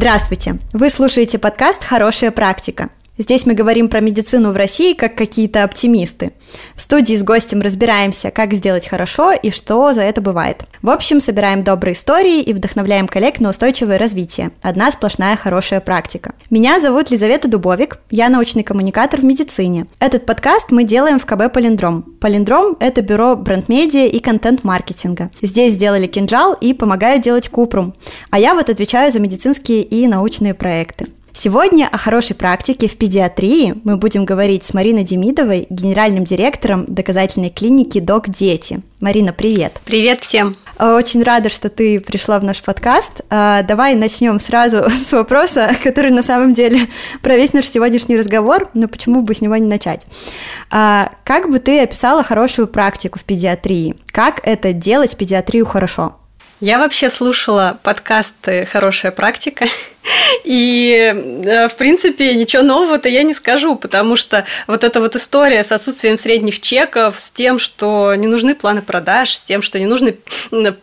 Здравствуйте! Вы слушаете подкаст «Хорошая практика». Здесь мы говорим про медицину в России как какие-то оптимисты. В студии с гостем разбираемся, как сделать хорошо и что за это бывает. В общем, собираем добрые истории и вдохновляем коллег на устойчивое развитие. Одна сплошная хорошая практика. Меня зовут Лизавета Дубовик, я научный коммуникатор в медицине. Этот подкаст мы делаем в КБ «Полиндром». «Полиндром» — это бюро бренд-медиа и контент-маркетинга. Здесь сделали кинжал и помогают делать купрум. А я вот отвечаю за медицинские и научные проекты. Сегодня о хорошей практике в педиатрии мы будем говорить с Мариной Демидовой, генеральным директором доказательной клиники «Док Дети». Марина, привет! Привет всем! Очень рада, что ты пришла в наш подкаст. А, давай начнем сразу с вопроса, который на самом деле про весь наш сегодняшний разговор, но почему бы с него не начать? А, как бы ты описала хорошую практику в педиатрии? Как это делать педиатрию хорошо? Я вообще слушала подкасты «Хорошая практика», и, э, в принципе, ничего нового-то я не скажу, потому что вот эта вот история с отсутствием средних чеков, с тем, что не нужны планы продаж, с тем, что не нужно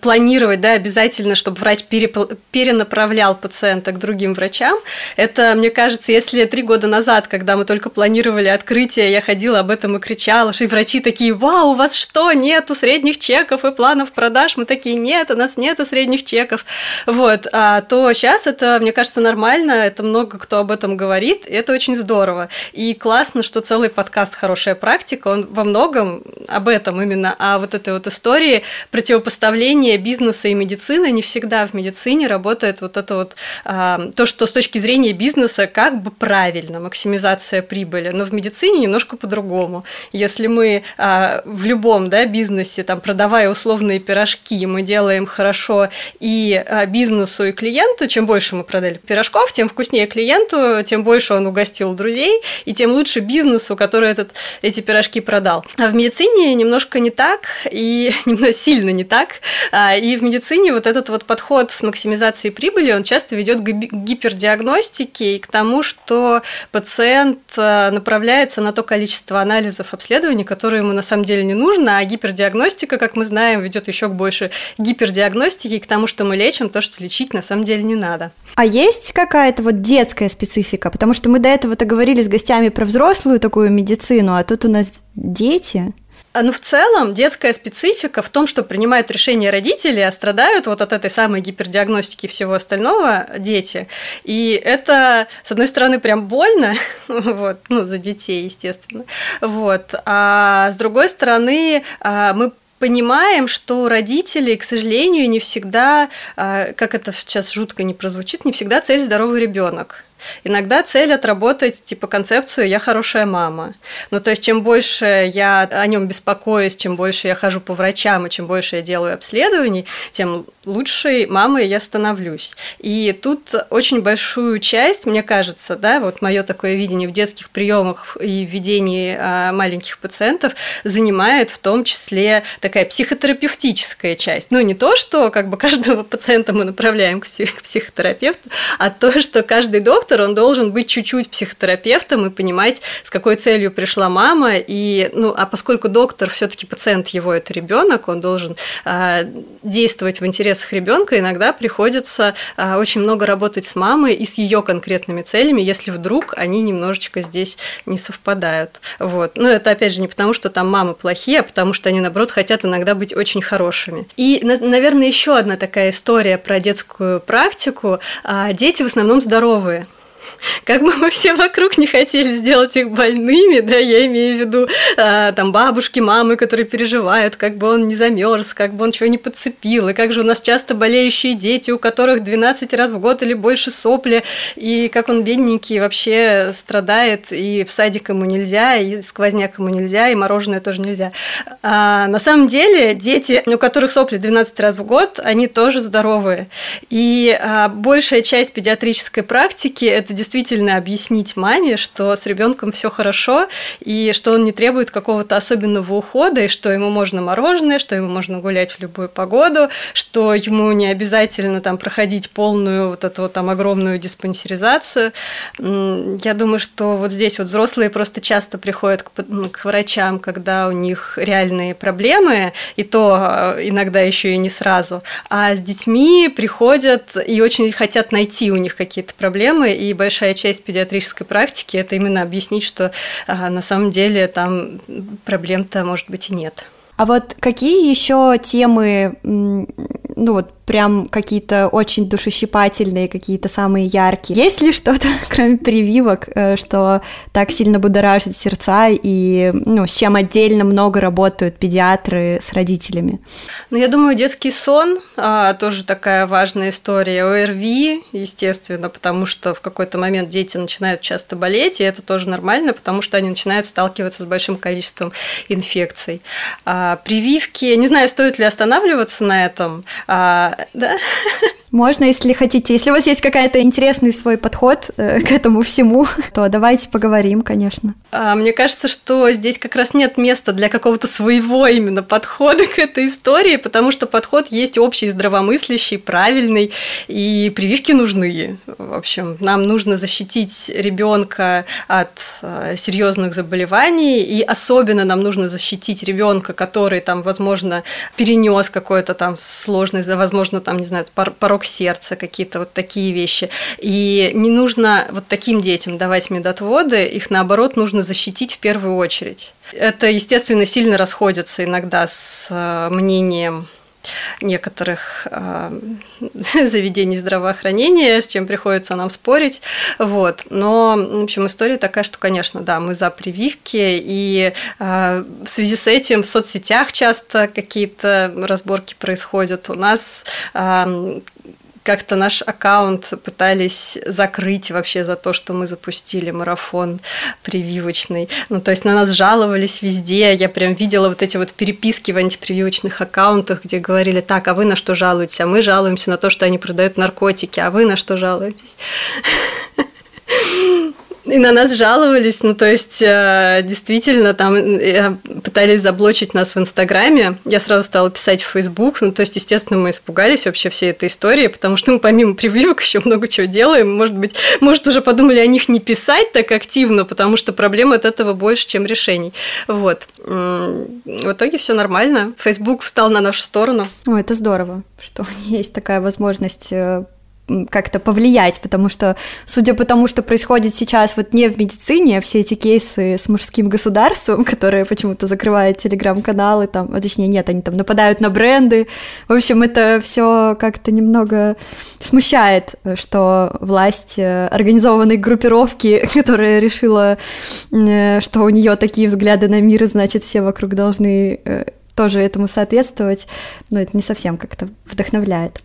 планировать да, обязательно, чтобы врач перенаправлял пациента к другим врачам, это, мне кажется, если три года назад, когда мы только планировали открытие, я ходила об этом и кричала, и врачи такие, вау, у вас что, нету средних чеков и планов продаж? Мы такие, нет, у нас нету средних чеков. Вот, а то сейчас это, мне кажется, кажется, нормально, это много кто об этом говорит, и это очень здорово. И классно, что целый подкаст «Хорошая практика», он во многом об этом именно, а вот этой вот истории противопоставления бизнеса и медицины, не всегда в медицине работает вот это вот а, то, что с точки зрения бизнеса как бы правильно, максимизация прибыли, но в медицине немножко по-другому. Если мы а, в любом да, бизнесе, там, продавая условные пирожки, мы делаем хорошо и а, бизнесу, и клиенту, чем больше мы продали пирожков, тем вкуснее клиенту, тем больше он угостил друзей, и тем лучше бизнесу, который этот, эти пирожки продал. А в медицине немножко не так, и немного сильно не так. А, и в медицине вот этот вот подход с максимизацией прибыли, он часто ведет к гипердиагностике и к тому, что пациент а, направляется на то количество анализов, обследований, которые ему на самом деле не нужно, а гипердиагностика, как мы знаем, ведет еще к больше гипердиагностике и к тому, что мы лечим то, что лечить на самом деле не надо. А есть какая-то вот детская специфика? Потому что мы до этого-то говорили с гостями про взрослую такую медицину, а тут у нас дети. А, ну, в целом, детская специфика в том, что принимают решения родители, а страдают вот от этой самой гипердиагностики и всего остального дети. И это, с одной стороны, прям больно, вот, ну, за детей, естественно. Вот. А с другой стороны, а, мы понимаем, что родители, к сожалению, не всегда, а, как это сейчас жутко не прозвучит, не всегда цель здоровый ребенок. Иногда цель отработать типа концепцию «я хорошая мама». Ну, то есть, чем больше я о нем беспокоюсь, чем больше я хожу по врачам, и чем больше я делаю обследований, тем лучшей мамой я становлюсь. И тут очень большую часть, мне кажется, да, вот мое такое видение в детских приемах и введении а, маленьких пациентов занимает в том числе такая психотерапевтическая часть. Ну, не то, что как бы каждого пациента мы направляем к психотерапевту, а то, что каждый доктор доктор, он должен быть чуть-чуть психотерапевтом и понимать, с какой целью пришла мама. И, ну, а поскольку доктор все-таки пациент его это ребенок, он должен э, действовать в интересах ребенка, иногда приходится э, очень много работать с мамой и с ее конкретными целями, если вдруг они немножечко здесь не совпадают. Вот. Но это опять же не потому, что там мамы плохие, а потому что они, наоборот, хотят иногда быть очень хорошими. И, наверное, еще одна такая история про детскую практику. Дети в основном здоровые. Как бы мы все вокруг не хотели сделать их больными, да, я имею в виду а, там бабушки, мамы, которые переживают, как бы он не замерз, как бы он чего не подцепил, и как же у нас часто болеющие дети, у которых 12 раз в год или больше сопли, и как он бедненький вообще страдает, и в садик ему нельзя, и сквозняк ему нельзя, и мороженое тоже нельзя. А на самом деле дети, у которых сопли 12 раз в год, они тоже здоровые. И а, большая часть педиатрической практики – это действительно действительно объяснить маме, что с ребенком все хорошо, и что он не требует какого-то особенного ухода, и что ему можно мороженое, что ему можно гулять в любую погоду, что ему не обязательно там проходить полную вот эту там огромную диспансеризацию. Я думаю, что вот здесь вот взрослые просто часто приходят к, к врачам, когда у них реальные проблемы, и то э, иногда еще и не сразу. А с детьми приходят и очень хотят найти у них какие-то проблемы, и большая часть педиатрической практики это именно объяснить, что а, на самом деле там проблем-то может быть и нет. А вот какие еще темы, ну вот прям какие-то очень душещипательные, какие-то самые яркие. Есть ли что-то, кроме прививок, э, что так сильно будоражит сердца и ну, с чем отдельно много работают педиатры с родителями? Ну, я думаю, детский сон а, тоже такая важная история. ОРВИ, естественно, потому что в какой-то момент дети начинают часто болеть, и это тоже нормально, потому что они начинают сталкиваться с большим количеством инфекций. А, прививки, не знаю, стоит ли останавливаться на этом, а, да. Можно, если хотите. Если у вас есть какая-то интересный свой подход э, к этому всему, то давайте поговорим, конечно. А, мне кажется, что здесь как раз нет места для какого-то своего именно подхода к этой истории, потому что подход есть общий, здравомыслящий, правильный, и прививки нужны. В общем, нам нужно защитить ребенка от э, серьезных заболеваний, и особенно нам нужно защитить ребенка, который там, возможно, перенес какое-то там сложность, возможно, там, не знаю, порог порог сердца, какие-то вот такие вещи. И не нужно вот таким детям давать медотводы, их наоборот нужно защитить в первую очередь. Это, естественно, сильно расходится иногда с э, мнением некоторых э, заведений здравоохранения, с чем приходится нам спорить. Вот. Но, в общем, история такая, что, конечно, да, мы за прививки, и э, в связи с этим в соцсетях часто какие-то разборки происходят. У нас как-то наш аккаунт пытались закрыть вообще за то, что мы запустили марафон прививочный. Ну, то есть на нас жаловались везде. Я прям видела вот эти вот переписки в антипрививочных аккаунтах, где говорили, так, а вы на что жалуетесь? А мы жалуемся на то, что они продают наркотики, а вы на что жалуетесь? И на нас жаловались, ну, то есть, э, действительно, там э, пытались заблочить нас в Инстаграме. Я сразу стала писать в Фейсбук. Ну, то есть, естественно, мы испугались вообще всей этой истории, потому что мы помимо прививок еще много чего делаем. Может быть, может, уже подумали о них не писать так активно, потому что проблем от этого больше, чем решений. Вот. В итоге все нормально. Фейсбук встал на нашу сторону. О, это здорово, что есть такая возможность э, как-то повлиять, потому что, судя по тому, что происходит сейчас вот не в медицине, а все эти кейсы с мужским государством, которые почему-то закрывают телеграм-каналы, там, а точнее нет, они там нападают на бренды, в общем, это все как-то немного смущает, что власть э, организованной группировки, которая решила, э, что у нее такие взгляды на мир, значит, все вокруг должны э, тоже этому соответствовать, но это не совсем как-то вдохновляет.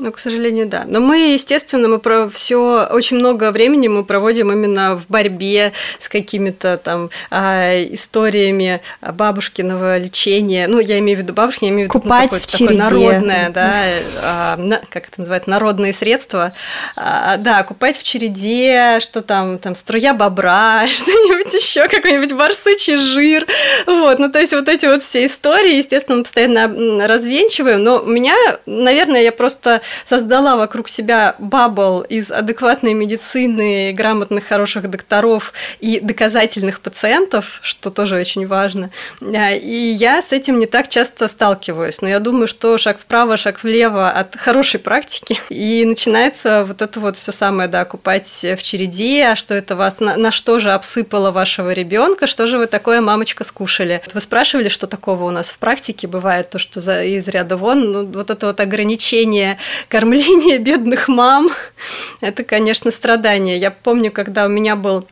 Ну, к сожалению, да. Но мы, естественно, мы про все очень много времени мы проводим именно в борьбе с какими-то там а, историями бабушкиного лечения. Ну, я имею в виду бабушки, я имею в виду Купать ну, в череде. народное, да, а, на, как это называется, народные средства. А, да, купать в череде, что там, там струя бобра, что-нибудь еще, какой-нибудь барсучий жир. Вот, ну, то есть вот эти вот все истории, естественно, мы постоянно развенчиваем. Но у меня, наверное, я просто создала вокруг себя бабл из адекватной медицины, грамотных, хороших докторов и доказательных пациентов, что тоже очень важно. А, и я с этим не так часто сталкиваюсь, но я думаю, что шаг вправо, шаг влево от хорошей практики, и начинается вот это вот все самое, да, купать в череде, а что это вас, на, на что же обсыпало вашего ребенка, что же вы такое, мамочка, скушали. Вы спрашивали, что такого у нас в практике бывает, то, что за, из ряда вон, ну, вот это вот ограничение кормление бедных мам – это, конечно, страдание. Я помню, когда у меня был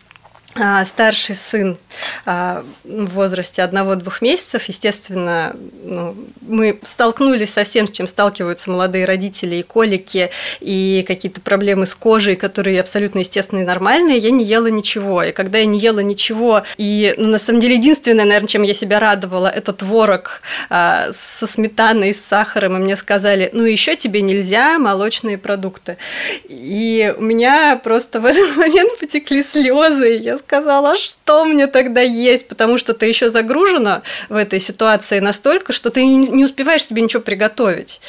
старший сын а, в возрасте одного-двух месяцев, естественно, ну, мы столкнулись со всем, с чем сталкиваются молодые родители, и колики, и какие-то проблемы с кожей, которые абсолютно естественные и нормальные, я не ела ничего. И когда я не ела ничего, и ну, на самом деле единственное, наверное, чем я себя радовала, это творог а, со сметаной, с сахаром, и мне сказали, ну еще тебе нельзя молочные продукты. И у меня просто в этот момент потекли слезы, я сказала, что мне тогда есть, потому что ты еще загружена в этой ситуации настолько, что ты не успеваешь себе ничего приготовить.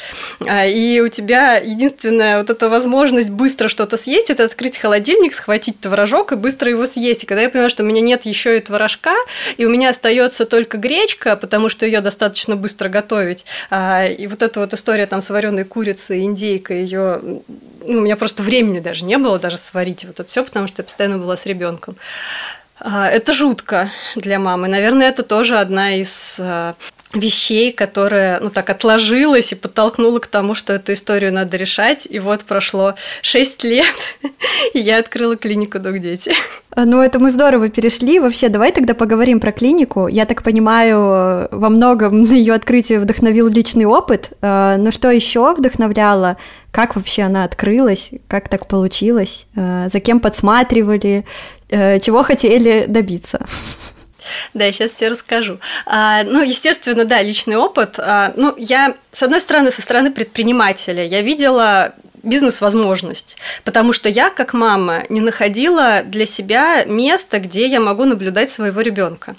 А, и у тебя единственная вот эта возможность быстро что-то съесть, это открыть холодильник, схватить творожок и быстро его съесть. И когда я поняла, что у меня нет еще и творожка, и у меня остается только гречка, потому что ее достаточно быстро готовить, а, и вот эта вот история там с вареной курицей, индейкой, ее ну, у меня просто времени даже не было даже сварить вот это все, потому что я постоянно была с ребенком. А, это жутко для мамы. Наверное, это тоже одна из а, вещей, которая, ну так, отложилась и подтолкнула к тому, что эту историю надо решать. И вот прошло 6 лет, и я открыла клинику «Док Дети». А, ну, это мы здорово перешли. Вообще, давай тогда поговорим про клинику. Я так понимаю, во многом ее открытие вдохновил личный опыт. Но что еще вдохновляло? Как вообще она открылась? Как так получилось? За кем подсматривали? Чего хотели добиться? Да, я сейчас все расскажу. А, ну, естественно, да, личный опыт. А, ну, я, с одной стороны, со стороны предпринимателя, я видела бизнес-возможность, потому что я, как мама, не находила для себя места, где я могу наблюдать своего ребенка.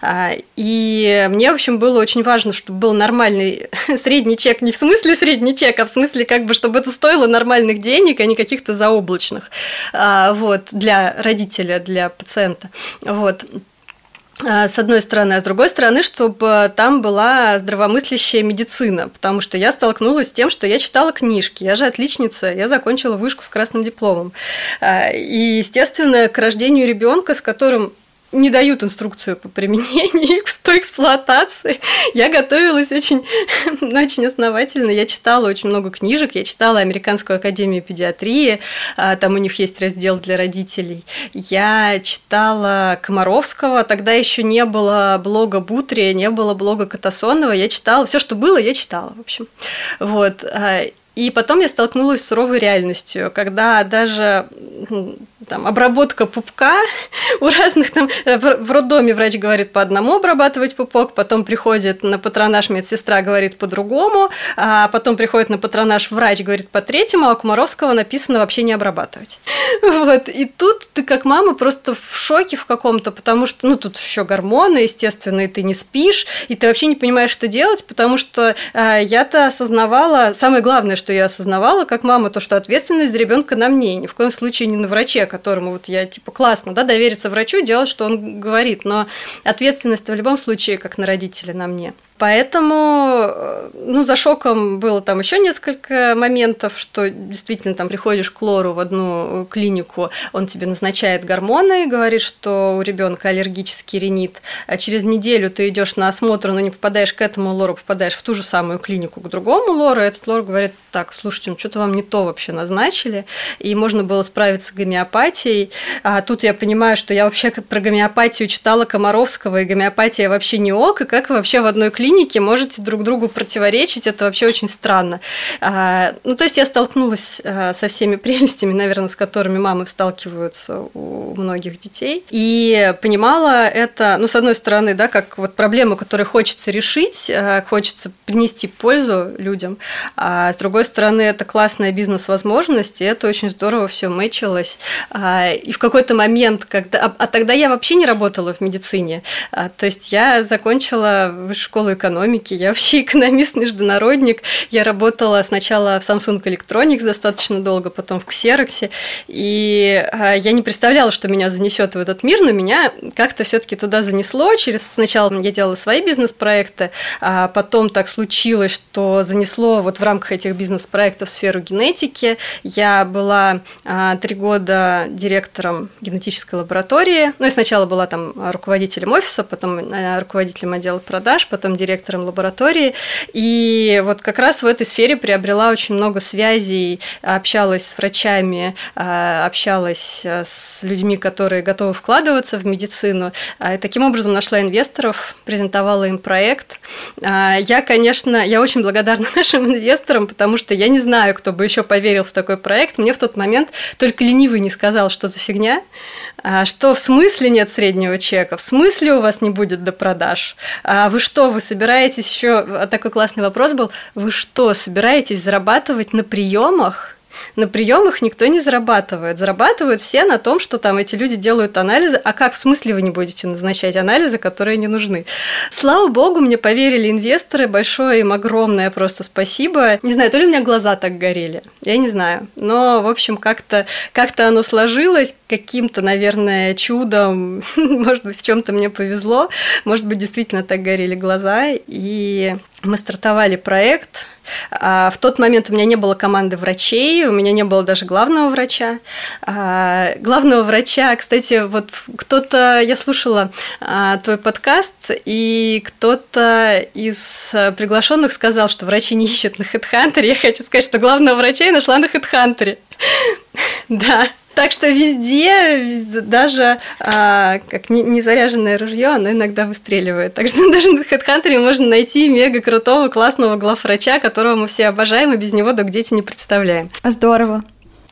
А, и мне, в общем, было очень важно, чтобы был нормальный средний чек, не в смысле средний чек, а в смысле, как бы, чтобы это стоило нормальных денег, а не каких-то заоблачных, а, вот, для родителя, для пациента. Вот. А, с одной стороны, а с другой стороны, чтобы там была здравомыслящая медицина, потому что я столкнулась с тем, что я читала книжки, я же отличница, я закончила вышку с красным дипломом. А, и, естественно, к рождению ребенка, с которым не дают инструкцию по применению, по эксплуатации. Я готовилась очень, очень основательно. Я читала очень много книжек. Я читала Американскую академию педиатрии. А, там у них есть раздел для родителей. Я читала Комаровского. Тогда еще не было блога Бутрия, не было блога Катасонова. Я читала. Все, что было, я читала, в общем. Вот. А, и потом я столкнулась с суровой реальностью, когда даже там, обработка пупка у разных там в роддоме врач говорит по одному обрабатывать пупок, потом приходит на патронаж медсестра говорит по-другому, а потом приходит на патронаж врач говорит по третьему, а у Комаровского написано вообще не обрабатывать. Вот. И тут ты как мама просто в шоке в каком-то, потому что, ну, тут еще гормоны, естественно, и ты не спишь, и ты вообще не понимаешь, что делать, потому что э, я-то осознавала, самое главное, что я осознавала как мама, то, что ответственность за ребенка на мне, ни в коем случае не на враче, которому вот я типа классно, да, довериться врачу, делать, что он говорит, но ответственность в любом случае как на родителя на мне. Поэтому, э, ну, за шоком было там еще несколько моментов, что действительно там приходишь к лору в одну клинику, он тебе назначает гормоны, говорит, что у ребенка аллергический ринит, а через неделю ты идешь на осмотр, но не попадаешь к этому лору, попадаешь в ту же самую клинику к другому лору, и этот лор говорит, так, слушайте, ну что-то вам не то вообще назначили, и можно было справиться с гомеопатией, а тут я понимаю, что я вообще про гомеопатию читала Комаровского, и гомеопатия вообще не ок, и как вообще в одной клинике клинике можете друг другу противоречить, это вообще очень странно. А, ну, то есть я столкнулась а, со всеми прелестями, наверное, с которыми мамы сталкиваются у многих детей, и понимала это, ну, с одной стороны, да, как вот проблему, которую хочется решить, а, хочется принести пользу людям, а с другой стороны, это классная бизнес-возможность, и это очень здорово все мэчилось. И в какой-то момент, когда... А тогда я вообще не работала в медицине, то есть я закончила высшую школу экономики, я вообще экономист-международник. Я работала сначала в Samsung Electronics достаточно долго, потом в Xerox, и а, я не представляла, что меня занесет в этот мир, но меня как-то все-таки туда занесло. Через сначала я делала свои бизнес-проекты, а потом так случилось, что занесло вот в рамках этих бизнес-проектов сферу генетики. Я была а, три года директором генетической лаборатории. Ну и сначала была там руководителем офиса, потом а, руководителем отдела продаж, потом директором директором лаборатории. И вот как раз в этой сфере приобрела очень много связей, общалась с врачами, общалась с людьми, которые готовы вкладываться в медицину. И таким образом нашла инвесторов, презентовала им проект. Я, конечно, я очень благодарна нашим инвесторам, потому что я не знаю, кто бы еще поверил в такой проект. Мне в тот момент только ленивый не сказал, что за фигня, а что в смысле нет среднего чека, в смысле у вас не будет до продаж. А вы что, вы собираетесь еще, такой классный вопрос был, вы что, собираетесь зарабатывать на приемах? На приемах никто не зарабатывает. Зарабатывают все на том, что там эти люди делают анализы. А как в смысле вы не будете назначать анализы, которые не нужны? Слава богу, мне поверили инвесторы. Большое им огромное просто спасибо. Не знаю, то ли у меня глаза так горели. Я не знаю. Но, в общем, как-то как оно сложилось каким-то, наверное, чудом. Может быть, в чем-то мне повезло. Может быть, действительно так горели глаза. И мы стартовали проект. А, в тот момент у меня не было команды врачей, у меня не было даже главного врача. А, главного врача, кстати, вот кто-то, я слушала а, твой подкаст, и кто-то из приглашенных сказал, что врачи не ищут на HeadHunter. Я хочу сказать, что главного врача я нашла на HeadHunter. Да. Так что везде, даже а, как незаряженное ружье, оно иногда выстреливает. Так что даже на HeadHunter можно найти мега крутого, классного главврача, которого мы все обожаем, и без него до где-то не представляем. Здорово.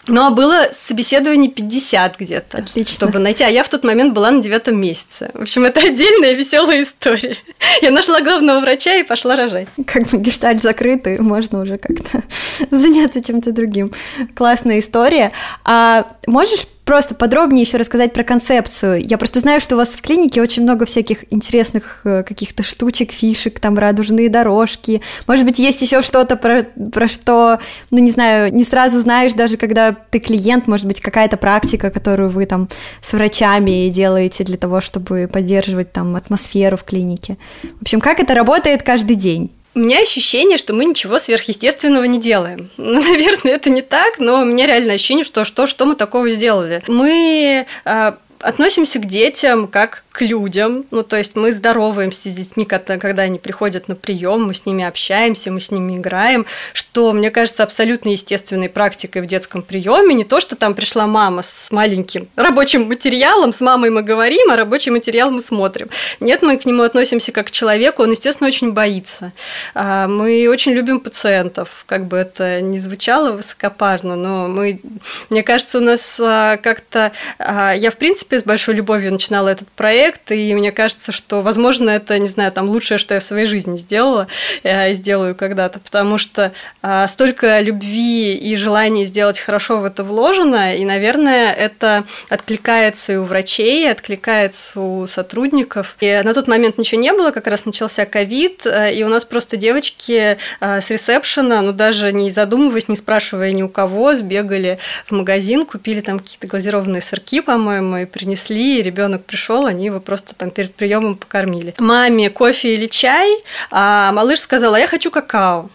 Ну, а было собеседований 50 где-то, Отлично. чтобы найти. А я в тот момент была на девятом месяце. В общем, это отдельная веселая история. Я нашла главного врача и пошла рожать. Как бы гештальт закрытый, можно уже как-то заняться чем-то другим. Классная история. А можешь просто подробнее еще рассказать про концепцию. Я просто знаю, что у вас в клинике очень много всяких интересных э, каких-то штучек, фишек, там радужные дорожки. Может быть, есть еще что-то про, про что, ну не знаю, не сразу знаешь, даже когда ты клиент, может быть, какая-то практика, которую вы там с врачами делаете для того, чтобы поддерживать там атмосферу в клинике. В общем, как это работает каждый день? У меня ощущение, что мы ничего сверхъестественного не делаем. Ну, наверное, это не так, но у меня реально ощущение, что что, что мы такого сделали. Мы а, относимся к детям как к людям. Ну, то есть мы здороваемся с детьми, когда они приходят на прием, мы с ними общаемся, мы с ними играем, что, мне кажется, абсолютно естественной практикой в детском приеме. Не то, что там пришла мама с маленьким рабочим материалом, с мамой мы говорим, а рабочий материал мы смотрим. Нет, мы к нему относимся как к человеку, он, естественно, очень боится. А, мы очень любим пациентов, как бы это ни звучало высокопарно, но мы, мне кажется, у нас а, как-то... А, я, в принципе, с большой любовью начинала этот проект, проект, и мне кажется, что, возможно, это, не знаю, там лучшее, что я в своей жизни сделала и сделаю когда-то, потому что а, столько любви и желания сделать хорошо в это вложено, и, наверное, это откликается и у врачей, откликается у сотрудников. И на тот момент ничего не было, как раз начался ковид, и у нас просто девочки а, с ресепшена, ну даже не задумываясь, не спрашивая ни у кого, сбегали в магазин, купили там какие-то глазированные сырки, по-моему, и принесли, и ребенок пришел, они его просто там перед приемом покормили. Маме кофе или чай, а малыш сказал, а я хочу какао.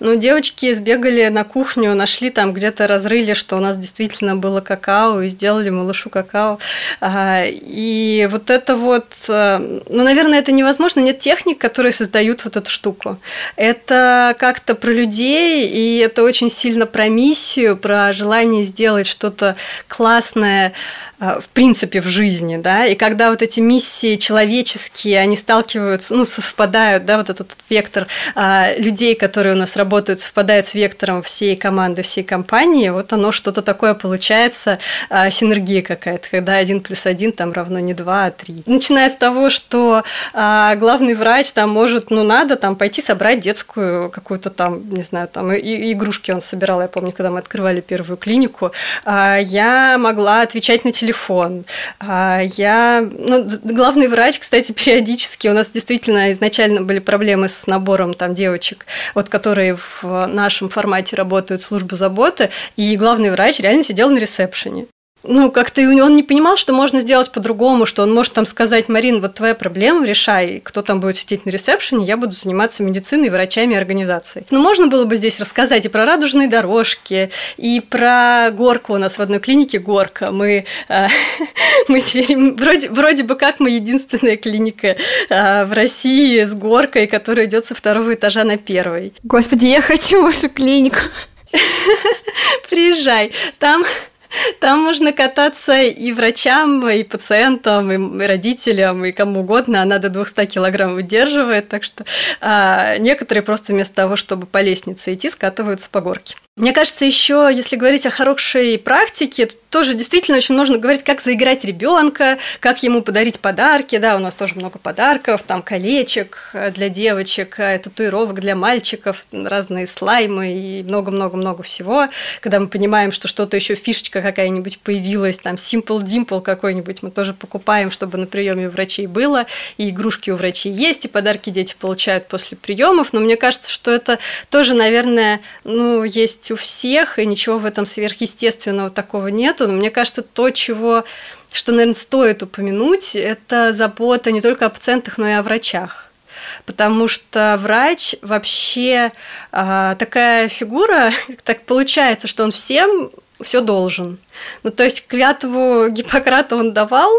Ну, девочки сбегали на кухню, нашли там где-то разрыли, что у нас действительно было какао, и сделали малышу какао. А, и вот это вот, э, ну, наверное, это невозможно. Нет техник, которые создают вот эту штуку. Это как-то про людей, и это очень сильно про миссию, про желание сделать что-то классное, в принципе в жизни, да, и когда вот эти миссии человеческие, они сталкиваются, ну, совпадают, да, вот этот вектор а, людей, которые у нас работают, совпадает с вектором всей команды, всей компании, вот оно что-то такое получается, а, синергия какая-то, когда один плюс один там равно не два, а три. Начиная с того, что главный врач там может, ну, надо там пойти собрать детскую какую-то там, не знаю, там и, игрушки он собирал, я помню, когда мы открывали первую клинику, я могла отвечать на телефон телефон. А, я, ну, главный врач, кстати, периодически у нас действительно изначально были проблемы с набором там девочек, вот которые в нашем формате работают в службу заботы, и главный врач реально сидел на ресепшене. Ну, как-то он не понимал, что можно сделать по-другому, что он может там сказать, Марин, вот твоя проблема, решай, кто там будет сидеть на ресепшене, я буду заниматься медициной, врачами и организацией. Ну, можно было бы здесь рассказать и про радужные дорожки, и про горку у нас в одной клинике горка. Мы, э, мы теперь, вроде, вроде бы как мы единственная клиника э, в России с горкой, которая идет со второго этажа на первый. Господи, я хочу вашу клинику. Приезжай. Там там можно кататься и врачам, и пациентам, и родителям, и кому угодно. Она до 200 килограмм выдерживает, так что а, некоторые просто вместо того, чтобы по лестнице идти, скатываются по горке. Мне кажется, еще, если говорить о хорошей практике, тоже действительно очень нужно говорить, как заиграть ребенка, как ему подарить подарки. Да, у нас тоже много подарков, там колечек для девочек, татуировок для мальчиков, разные слаймы и много-много-много всего. Когда мы понимаем, что что-то еще фишечка какая-нибудь появилась, там Simple Dimple какой-нибудь, мы тоже покупаем, чтобы на приеме у врачей было, и игрушки у врачей есть, и подарки дети получают после приемов. Но мне кажется, что это тоже, наверное, ну, есть есть у всех, и ничего в этом сверхъестественного такого нету. Но мне кажется, то, чего, что, наверное, стоит упомянуть, это забота не только о пациентах, но и о врачах. Потому что врач вообще а, такая фигура, так получается, что он всем все должен. Ну, то есть клятву Гиппократа он давал,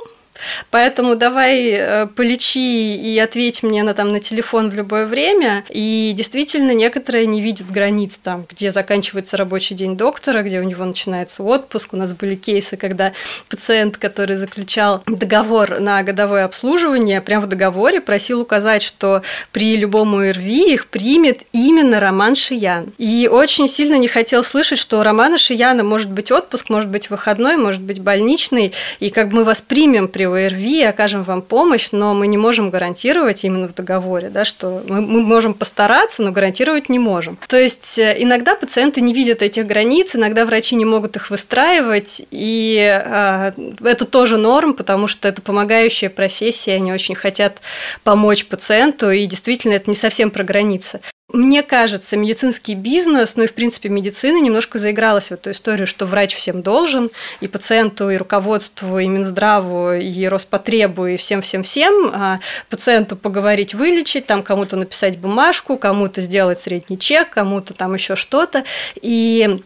Поэтому давай э, полечи и ответь мне на, там, на телефон в любое время. И действительно, некоторые не видят границ там, где заканчивается рабочий день доктора, где у него начинается отпуск. У нас были кейсы, когда пациент, который заключал договор на годовое обслуживание, прямо в договоре просил указать, что при любом ОРВИ их примет именно Роман Шиян. И очень сильно не хотел слышать, что у Романа Шияна может быть отпуск, может быть выходной, может быть больничный, и как мы вас примем при ОРВИ, окажем вам помощь, но мы не можем гарантировать именно в договоре, да, что мы, мы можем постараться, но гарантировать не можем. То есть э, иногда пациенты не видят этих границ, иногда врачи не могут их выстраивать, и э, это тоже норм, потому что это помогающая профессия, они очень хотят помочь пациенту, и действительно это не совсем про границы. Мне кажется, медицинский бизнес, ну и в принципе медицина немножко заигралась в эту историю, что врач всем должен, и пациенту, и руководству, и Минздраву, и Роспотребу, и всем-всем-всем, а пациенту поговорить, вылечить, там кому-то написать бумажку, кому-то сделать средний чек, кому-то там еще что-то. И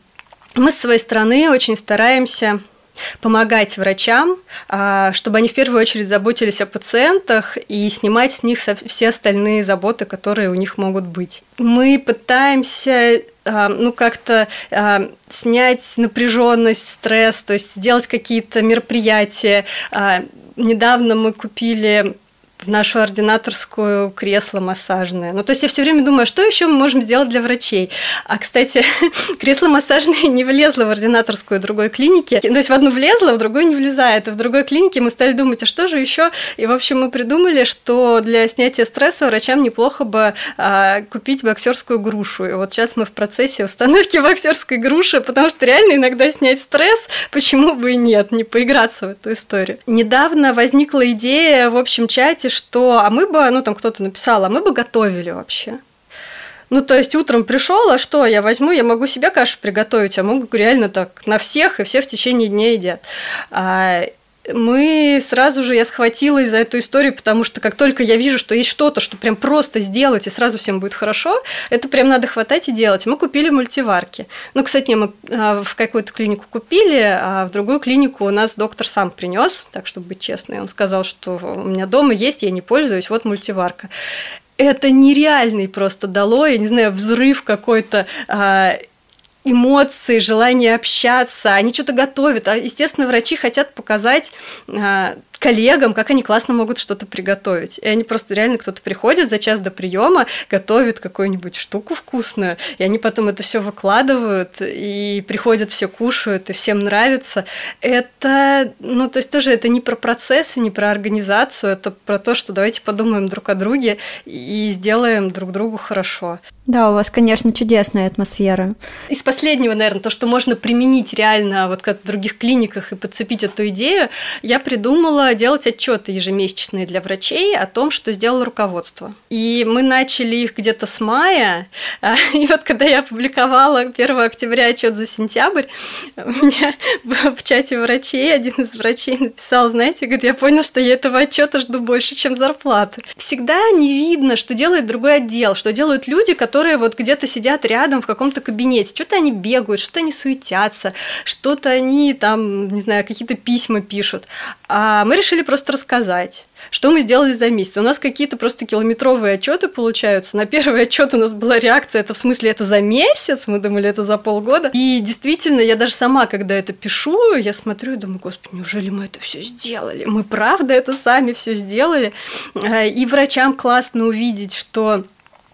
мы с своей стороны очень стараемся помогать врачам, а, чтобы они в первую очередь заботились о пациентах и снимать с них все остальные заботы, которые у них могут быть. Мы пытаемся а, ну, как-то а, снять напряженность, стресс, то есть сделать какие-то мероприятия. Недавно мы купили в нашу ординаторскую кресло массажное. Ну, то есть я все время думаю, что еще мы можем сделать для врачей. А, кстати, кресло массажное не влезло в ординаторскую другой клинике. То есть в одну влезло, в другую не влезает. И в другой клинике мы стали думать, а что же еще? И, в общем, мы придумали, что для снятия стресса врачам неплохо бы а, купить боксерскую грушу. И вот сейчас мы в процессе установки боксерской груши, потому что реально иногда снять стресс, почему бы и нет, не поиграться в эту историю. Недавно возникла идея в общем чате, что а мы бы, ну там кто-то написал, а мы бы готовили вообще. Ну, то есть утром пришел, а что, я возьму, я могу себе кашу приготовить, а могу реально так на всех, и все в течение дня едят. Мы сразу же, я схватилась за эту историю, потому что как только я вижу, что есть что-то, что прям просто сделать, и сразу всем будет хорошо, это прям надо хватать и делать. Мы купили мультиварки. Ну, кстати, мы а, в какую-то клинику купили, а в другую клинику у нас доктор сам принес, так, чтобы быть честной. Он сказал, что у меня дома есть, я не пользуюсь, вот мультиварка это нереальный просто дало, я не знаю, взрыв какой-то а, эмоции, желание общаться, они что-то готовят. А, естественно, врачи хотят показать а, коллегам, как они классно могут что-то приготовить. И они просто реально кто-то приходит за час до приема, готовит какую-нибудь штуку вкусную, и они потом это все выкладывают, и приходят, все кушают, и всем нравится. Это, ну, то есть тоже это не про процессы, не про организацию, это про то, что давайте подумаем друг о друге и сделаем друг другу хорошо. Да, у вас, конечно, чудесная атмосфера. Из последнего, наверное, то, что можно применить реально вот как в других клиниках и подцепить эту идею, я придумала стала делать отчеты ежемесячные для врачей о том, что сделало руководство. И мы начали их где-то с мая. А, и вот когда я опубликовала 1 октября отчет за сентябрь, у меня в чате врачей один из врачей написал, знаете, говорит, я понял, что я этого отчета жду больше, чем зарплаты. Всегда не видно, что делает другой отдел, что делают люди, которые вот где-то сидят рядом в каком-то кабинете. Что-то они бегают, что-то они суетятся, что-то они там, не знаю, какие-то письма пишут. А мы решили просто рассказать. Что мы сделали за месяц? У нас какие-то просто километровые отчеты получаются. На первый отчет у нас была реакция, это в смысле это за месяц, мы думали, это за полгода. И действительно, я даже сама, когда это пишу, я смотрю и думаю, господи, неужели мы это все сделали? Мы правда это сами все сделали? Э, и врачам классно увидеть, что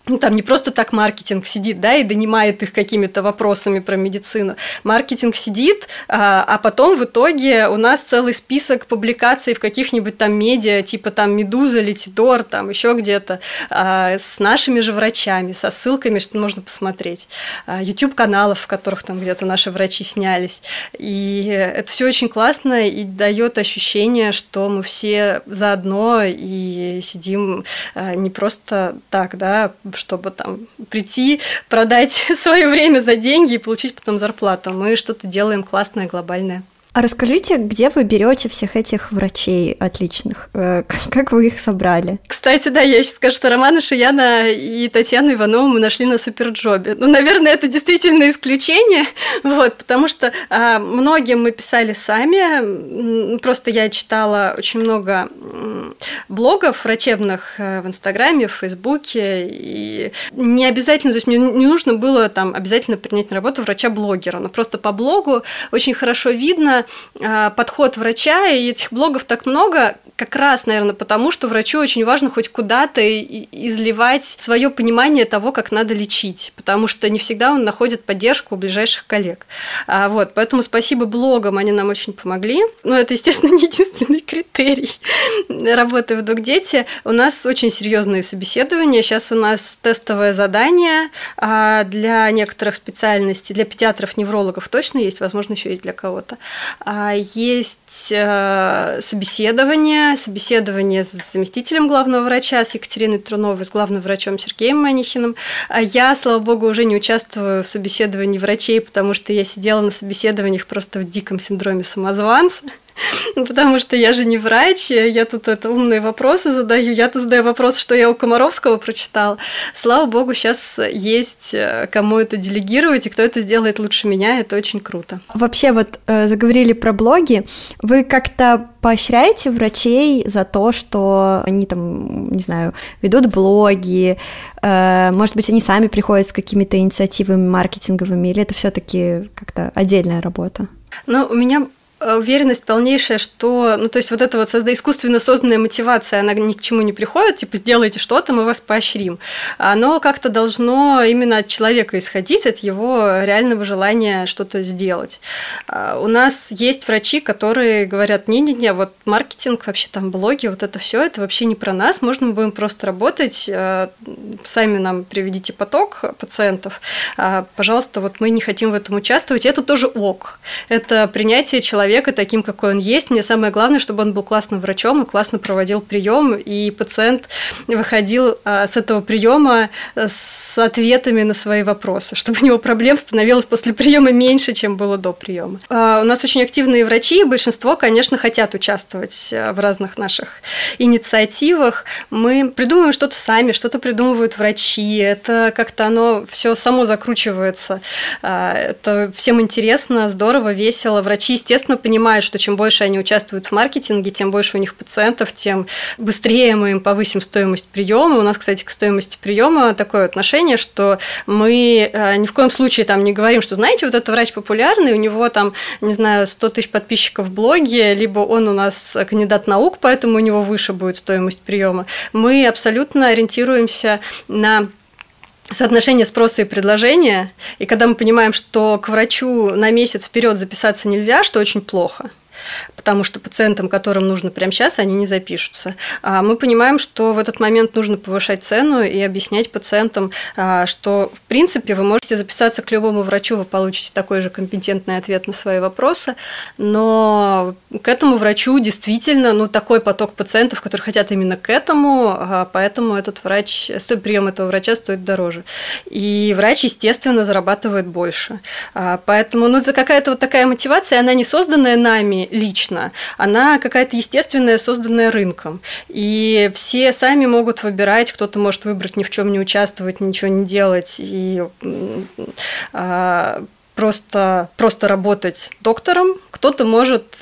ну, там не просто так маркетинг сидит, да, и донимает их какими-то вопросами про медицину. Маркетинг сидит, а, а потом в итоге у нас целый список публикаций в каких-нибудь там медиа, типа там «Медуза», «Летидор», там еще где-то, а, с нашими же врачами, со ссылками, что можно посмотреть. А, YouTube-каналов, в которых там где-то наши врачи снялись. И это все очень классно и дает ощущение, что мы все заодно и сидим не просто так, да, чтобы там прийти, продать свое время за деньги и получить потом зарплату. Мы что-то делаем классное, глобальное. А расскажите, где вы берете всех этих врачей отличных? Э, как вы их собрали? Кстати, да, я сейчас скажу, что Романа Шияна и Татьяну Иванову мы нашли на Суперджобе. Ну, наверное, это действительно исключение, вот, потому что а, многим мы писали сами. Просто я читала очень много блогов врачебных э, в Инстаграме, в Фейсбуке, и не обязательно, то есть мне не нужно было там обязательно принять на работу врача-блогера, но просто по блогу очень хорошо видно, подход врача, и этих блогов так много, как раз, наверное, потому что врачу очень важно хоть куда-то изливать свое понимание того, как надо лечить, потому что не всегда он находит поддержку у ближайших коллег. А, вот, поэтому спасибо блогам, они нам очень помогли. Но это, естественно, не единственный критерий работы в Докдете. У нас очень серьезные собеседования. Сейчас у нас тестовое задание а для некоторых специальностей, для педиатров, неврологов точно есть, возможно, еще есть для кого-то. А, есть э, собеседование, собеседование с заместителем главного врача, с Екатериной Труновой, с главным врачом Сергеем Манихиным. А я, слава богу, уже не участвую в собеседовании врачей, потому что я сидела на собеседованиях просто в диком синдроме самозванца. Ну, потому что я же не врач, я тут это умные вопросы задаю. Я-то задаю вопрос, что я у Комаровского прочитала. Слава богу, сейчас есть э, кому это делегировать, и кто это сделает лучше меня, это очень круто. Вообще вот э, заговорили про блоги. Вы как-то поощряете врачей за то, что они там, не знаю, ведут блоги, э, может быть, они сами приходят с какими-то инициативами маркетинговыми, или это все-таки как-то отдельная работа? Ну, у меня уверенность полнейшая, что, ну, то есть вот эта вот искусственно созданная мотивация, она ни к чему не приходит, типа, сделайте что-то, мы вас поощрим. Оно как-то должно именно от человека исходить, от его реального желания что-то сделать. А, у нас есть врачи, которые говорят, не-не-не, вот маркетинг, вообще там блоги, вот это все, это вообще не про нас, можно мы будем просто работать, э, сами нам приведите поток пациентов, а, пожалуйста, вот мы не хотим в этом участвовать, это тоже ок, это принятие человека человека таким, какой он есть. Мне самое главное, чтобы он был классным врачом и классно проводил прием, и пациент выходил а, с этого приема с ответами на свои вопросы, чтобы у него проблем становилось после приема меньше, чем было до приема. А, у нас очень активные врачи, и большинство, конечно, хотят участвовать а, в разных наших инициативах. Мы придумываем что-то сами, что-то придумывают врачи. Это как-то оно все само закручивается. Это всем интересно, здорово, весело. Врачи, естественно, понимают, что чем больше они участвуют в маркетинге, тем больше у них пациентов, тем быстрее мы им повысим стоимость приема. У нас, кстати, к стоимости приема такое отношение, что мы э, ни в коем случае там не говорим, что, знаете, вот этот врач популярный, у него там, не знаю, 100 тысяч подписчиков в блоге, либо он у нас кандидат наук, поэтому у него выше будет стоимость приема. Мы абсолютно ориентируемся на соотношение спроса и предложения, и когда мы понимаем, что к врачу на месяц вперед записаться нельзя, что очень плохо, потому что пациентам, которым нужно прямо сейчас, они не запишутся. А мы понимаем, что в этот момент нужно повышать цену и объяснять пациентам, а, что, в принципе, вы можете записаться к любому врачу, вы получите такой же компетентный ответ на свои вопросы, но к этому врачу действительно ну, такой поток пациентов, которые хотят именно к этому, а, поэтому этот врач, стоит прием этого врача стоит дороже. И врач, естественно, зарабатывает больше. А, поэтому ну, это какая-то вот такая мотивация, она не созданная нами лично, она какая-то естественная, созданная рынком. И все сами могут выбирать, кто-то может выбрать ни в чем не участвовать, ничего не делать и а, просто, просто работать доктором, кто-то может,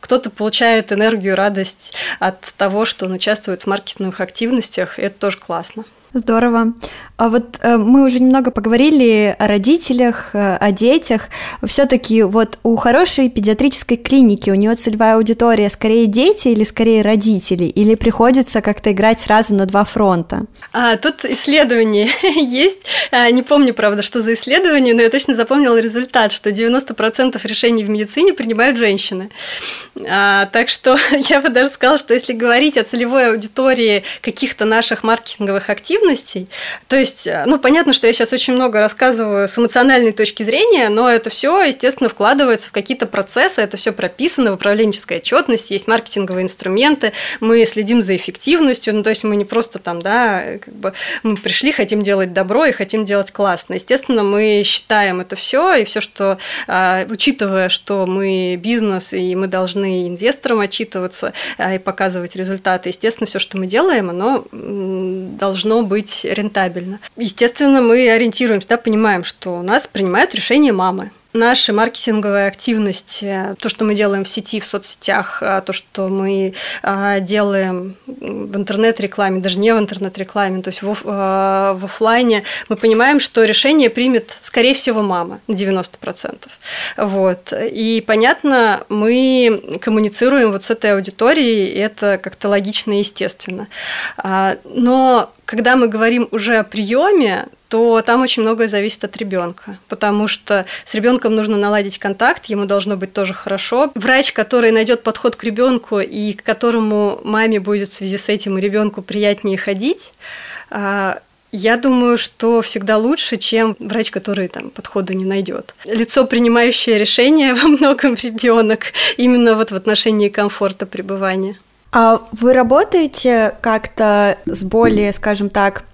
кто-то получает энергию, радость от того, что он участвует в маркетинговых активностях, и это тоже классно. Здорово. А вот э, мы уже немного поговорили о родителях, э, о детях. Все-таки вот у хорошей педиатрической клиники у нее целевая аудитория скорее дети или скорее родители, или приходится как-то играть сразу на два фронта? А, тут исследование есть. А, не помню, правда, что за исследование, но я точно запомнила результат, что 90% решений в медицине принимают женщины. А, так что я бы даже сказала, что если говорить о целевой аудитории каких-то наших маркетинговых активностей, то есть, э, ну, понятно, что я сейчас очень много рассказываю с эмоциональной точки зрения, но это все, естественно, вкладывается в какие-то процессы, это все прописано в управленческой отчетности, есть маркетинговые инструменты, мы следим за эффективностью, ну, то есть мы не просто там, да, как бы мы пришли, хотим делать добро и хотим делать классно. Естественно, мы считаем это все, и все, что, а, учитывая, что мы бизнес, и мы должны инвесторам отчитываться а, и показывать результаты, естественно, все, что мы делаем, оно должно быть рентабельно. Естественно, мы ориентируемся, да, понимаем, что у нас принимают решение мамы наши маркетинговые активности, то, что мы делаем в сети, в соцсетях, а, то, что мы а, делаем в интернет-рекламе, даже не в интернет-рекламе, то есть в, а, в офлайне, мы понимаем, что решение примет, скорее всего, мама на 90%. Вот. И, понятно, мы коммуницируем вот с этой аудиторией, и это как-то логично и естественно. Но когда мы говорим уже о приеме, то там очень многое зависит от ребенка, потому что с ребенком нужно наладить контакт, ему должно быть тоже хорошо. Врач, который найдет подход к ребенку и к которому маме будет в связи с этим ребенку приятнее ходить, а, я думаю, что всегда лучше, чем врач, который там подхода не найдет. Лицо, принимающее решение во многом ребенок, именно вот в отношении комфорта пребывания. А вы работаете как-то с более, скажем так,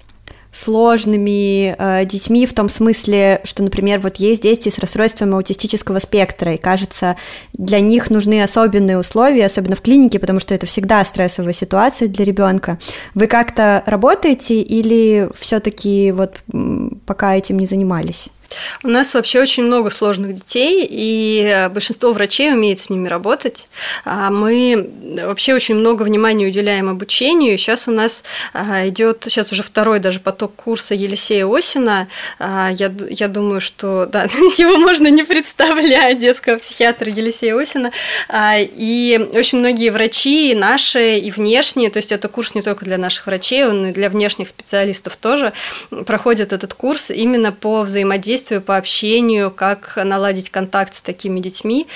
сложными э, детьми в том смысле, что, например, вот есть дети с расстройством аутистического спектра, и кажется, для них нужны особенные условия, особенно в клинике, потому что это всегда стрессовая ситуация для ребенка. Вы как-то работаете или все-таки вот пока этим не занимались? У нас вообще очень много сложных детей, и э, большинство врачей умеет с ними работать. А мы вообще очень много внимания уделяем обучению. Сейчас у нас а, идет, сейчас уже второй даже поток курса Елисея Осина. А, я, я думаю, что да, его можно не представлять, детского психиатра Елисея Осина. И очень многие врачи, наши и внешние, то есть это курс не только для наших врачей, он и для внешних специалистов тоже, проходят этот курс именно по взаимодействию взаимодействию, по общению, как наладить контакт с такими детьми.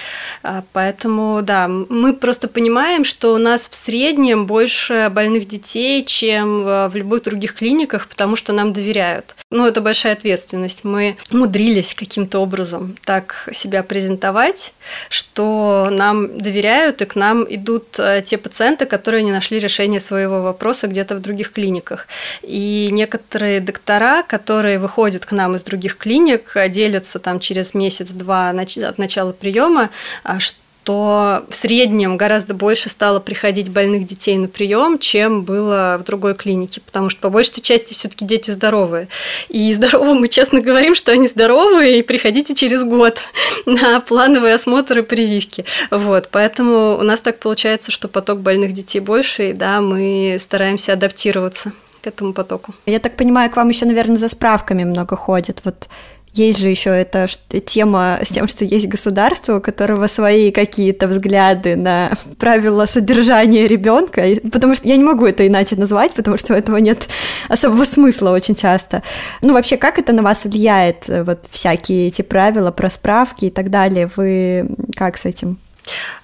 А, поэтому, да, мы просто понимаем, что у нас в среднем больше больных детей, чем в любых других клиниках, потому что нам доверяют. Ну, это большая ответственность. Мы умудрились каким-то образом так себя презентовать, что нам доверяют, и к нам идут э, те пациенты, которые не нашли решение своего вопроса где-то в других клиниках. И некоторые доктора, которые выходят к нам из других клиник, клиник делятся там через месяц-два от начала приема, а что в среднем гораздо больше стало приходить больных детей на прием, чем было в другой клинике, потому что по большей части все-таки дети здоровые. И здоровым мы честно говорим, что они здоровые, и приходите через год на плановые осмотры и прививки. Вот, поэтому у нас так получается, что поток больных детей больше, и да, мы стараемся адаптироваться к этому потоку. Я так понимаю, к вам еще, наверное, за справками много ходят. Вот есть же еще эта тема с тем, что есть государство, у которого свои какие-то взгляды на правила содержания ребенка, потому что я не могу это иначе назвать, потому что у этого нет особого смысла очень часто. Ну, вообще, как это на вас влияет, вот всякие эти правила про справки и так далее? Вы как с этим?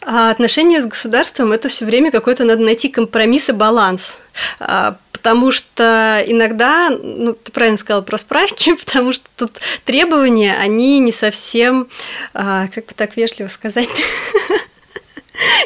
А отношения с государством это все время какой-то надо найти компромисс и баланс. Потому что иногда, ну, ты правильно сказала про справки, потому что тут требования, они не совсем, а, как бы так вежливо сказать,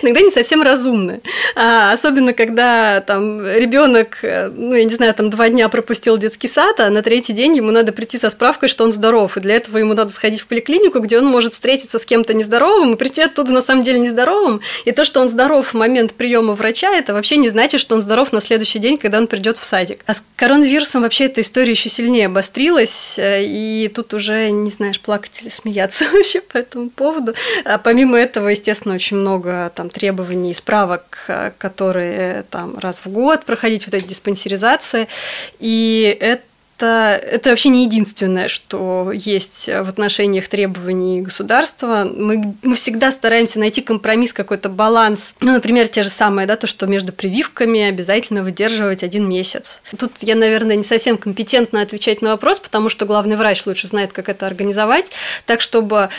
иногда не совсем разумны. А, особенно, когда там ребенок, ну, я не знаю, там два дня пропустил детский сад, а на третий день ему надо прийти со справкой, что он здоров. И для этого ему надо сходить в поликлинику, где он может встретиться с кем-то нездоровым и прийти оттуда на самом деле нездоровым. И то, что он здоров в момент приема врача, это вообще не значит, что он здоров на следующий день, когда он придет в садик. А с коронавирусом вообще эта история еще сильнее обострилась, э, и тут уже не знаешь, плакать или смеяться вообще по этому поводу. А помимо этого, естественно, очень много там требований справок, э, которые там раз в год проходить вот эти диспансеризации. И это это, это вообще не единственное, что есть в отношениях требований государства. Мы, мы всегда стараемся найти компромисс, какой-то баланс. Ну, например, те же самые, да, то, что между прививками обязательно выдерживать один месяц. Тут я, наверное, не совсем компетентно отвечать на вопрос, потому что главный врач лучше знает, как это организовать, так, чтобы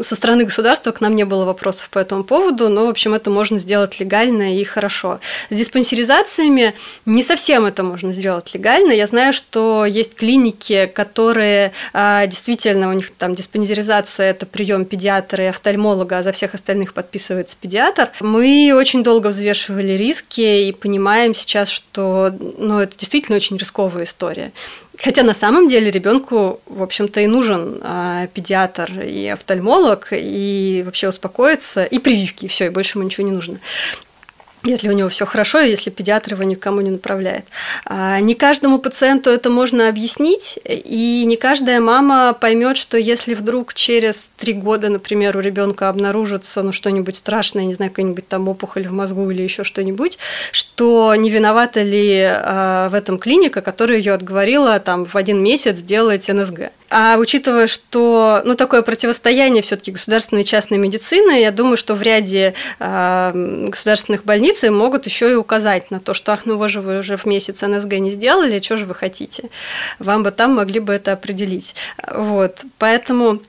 со стороны государства к нам не было вопросов по этому поводу, но, в общем, это можно сделать легально и хорошо. С диспансеризациями не совсем это можно сделать легально. Я знаю, что есть клиники, которые а, действительно, у них там диспансеризация – это прием педиатра и офтальмолога, а за всех остальных подписывается педиатр. Мы очень долго взвешивали риски и понимаем сейчас, что ну, это действительно очень рисковая история. Хотя на самом деле ребенку, в общем-то, и нужен а, педиатр и офтальмолог, и вообще успокоиться, и прививки, и все, и больше ему ничего не нужно если у него все хорошо, и если педиатр его никому не направляет. А, не каждому пациенту это можно объяснить, и не каждая мама поймет, что если вдруг через три года, например, у ребенка обнаружится ну, что-нибудь страшное, не знаю, какая-нибудь там опухоль в мозгу или еще что-нибудь, что не виновата ли а, в этом клиника, которая ее отговорила там в один месяц делать НСГ. А учитывая, что ну, такое противостояние все-таки государственной и частной медицины, я думаю, что в ряде э, государственных больниц могут еще и указать на то, что ах, ну вы же вы уже в месяц НСГ не сделали, что же вы хотите? Вам бы там могли бы это определить. Вот. Поэтому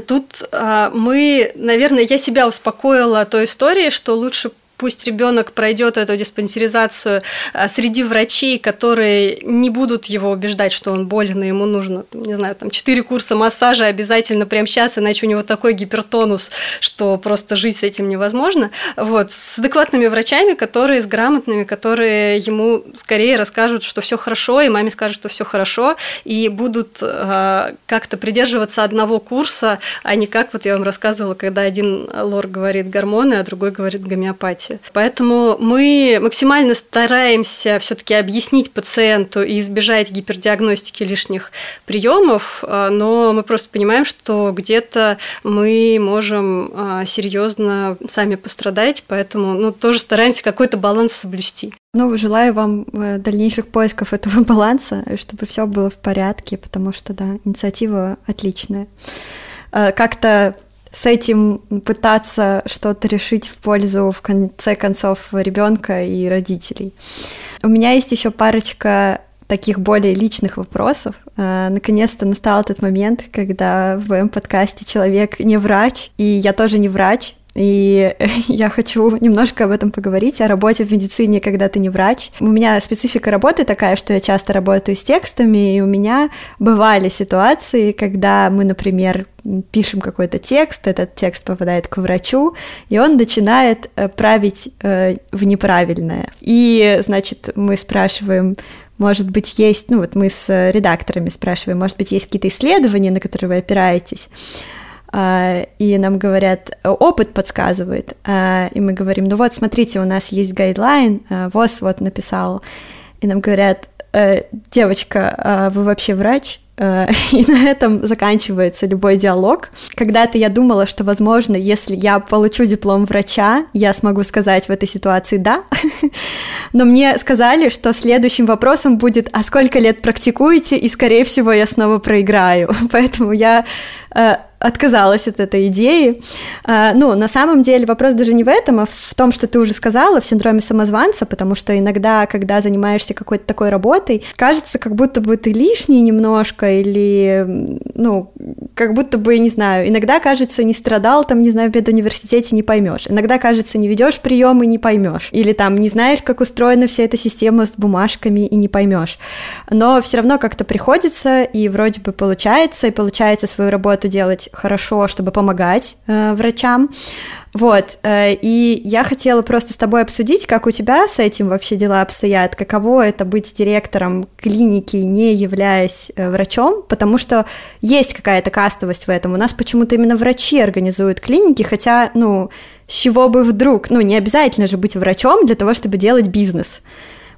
Тут э, мы, наверное, я себя успокоила той историей, что лучше пусть ребенок пройдет эту диспансеризацию а, среди врачей, которые не будут его убеждать, что он болен, и ему нужно, не знаю, там, 4 курса массажа обязательно прямо сейчас, иначе у него такой гипертонус, что просто жить с этим невозможно. Вот, с адекватными врачами, которые, с грамотными, которые ему скорее расскажут, что все хорошо, и маме скажут, что все хорошо, и будут э, как-то придерживаться одного курса, а не как вот я вам рассказывала, когда один лор говорит гормоны, а другой говорит гомеопатия работе. Поэтому мы максимально стараемся все-таки объяснить пациенту и избежать гипердиагностики лишних приемов, а, но мы просто понимаем, что где-то мы можем а, серьезно сами пострадать, поэтому ну, тоже стараемся какой-то баланс соблюсти. Ну, желаю вам э, дальнейших поисков этого баланса, чтобы все было в порядке, потому что, да, инициатива отличная. Э, как-то с этим пытаться что-то решить в пользу, в конце концов, ребенка и родителей. У меня есть еще парочка таких более личных вопросов. Э, наконец-то настал этот момент, когда в моем подкасте человек не врач, и я тоже не врач, и я хочу немножко об этом поговорить, о работе в медицине, когда ты не врач. У меня специфика работы такая, что я часто работаю с текстами, и у меня бывали ситуации, когда мы, например, пишем какой-то текст, этот текст попадает к врачу, и он начинает э, править э, в неправильное. И, значит, мы спрашиваем, может быть, есть, ну вот мы с редакторами спрашиваем, может быть, есть какие-то исследования, на которые вы опираетесь. А, и нам говорят, опыт подсказывает, а, и мы говорим, ну вот, смотрите, у нас есть гайдлайн, а, ВОЗ вот написал, и нам говорят, «Э, девочка, вы вообще врач? И на этом заканчивается любой диалог. Когда-то я думала, что, возможно, если я получу диплом врача, я смогу сказать в этой ситуации «да». Но мне сказали, что следующим вопросом будет «а сколько лет практикуете?» И, скорее всего, я снова проиграю. Поэтому я э, отказалась от этой идеи. А, ну, на самом деле вопрос даже не в этом, а в том, что ты уже сказала, в синдроме самозванца, потому что иногда, когда занимаешься какой-то такой работой, кажется, как будто бы ты лишний немножко или, ну, как будто бы, не знаю, иногда кажется, не страдал, там, не знаю, в медуниверситете не поймешь. Иногда кажется, не ведешь прием и не поймешь. Или там не знаешь, как устроена вся эта система с бумажками и не поймешь. Но все равно как-то приходится, и вроде бы получается, и получается свою работу делать хорошо, чтобы помогать э, врачам. Вот, э, и я хотела просто с тобой обсудить, как у тебя с этим вообще дела обстоят, каково это быть директором клиники, не являясь э, врачом, потому что есть какая-то кастовость в этом. У нас почему-то именно врачи организуют клиники, хотя, ну, с чего бы вдруг? Ну, не обязательно же быть врачом для того, чтобы делать бизнес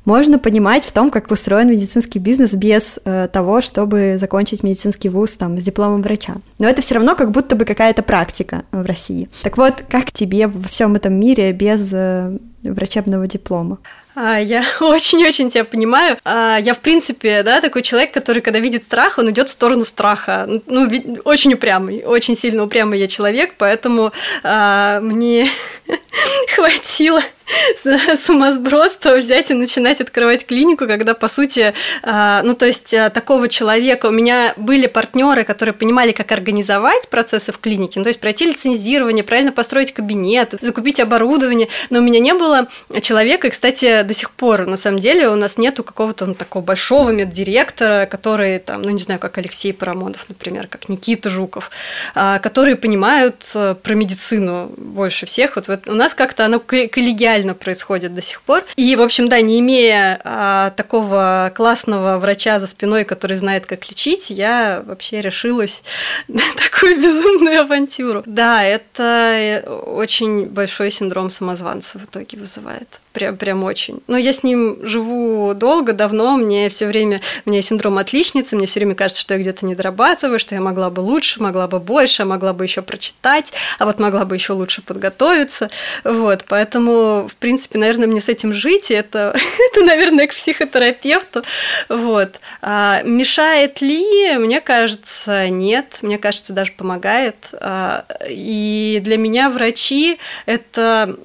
можно понимать в том, как устроен медицинский бизнес без э, того, чтобы закончить медицинский вуз там с дипломом врача. Но это все равно как будто бы какая-то практика в России. Так вот, как тебе во всем этом мире без э, врачебного диплома? А, я очень-очень тебя понимаю. А, я, в принципе, да, такой человек, который, когда видит страх, он идет в сторону страха. Ну, очень упрямый, очень сильно упрямый я человек, поэтому а, мне хватило сумасбродство взять и начинать открывать клинику, когда, по сути, а, ну, то есть а, такого человека, у меня были партнеры, которые понимали, как организовать процессы в клинике, ну, то есть пройти лицензирование, правильно построить кабинет, закупить оборудование, но у меня не было человека, и, кстати, до сих пор, на самом деле, у нас нету какого-то ну, такого большого меддиректора, который, там, ну, не знаю, как Алексей Парамонов, например, как Никита Жуков, а, которые понимают э, про медицину больше всех. Вот, вот у нас как-то оно коллегиально реально происходит до сих пор. И, в общем, да, не имея а, такого классного врача за спиной, который знает, как лечить, я вообще решилась на такую безумную авантюру. Да, это очень большой синдром самозванца в итоге вызывает прям, прям очень. Но я с ним живу долго, давно, мне все время, у меня синдром отличницы, мне все время кажется, что я где-то не дорабатываю, что я могла бы лучше, могла бы больше, могла бы еще прочитать, а вот могла бы еще лучше подготовиться. Вот, поэтому, в принципе, наверное, мне с этим жить, и это, это наверное, к психотерапевту. Вот. А мешает ли? Мне кажется, нет. Мне кажется, даже помогает. А, и для меня врачи это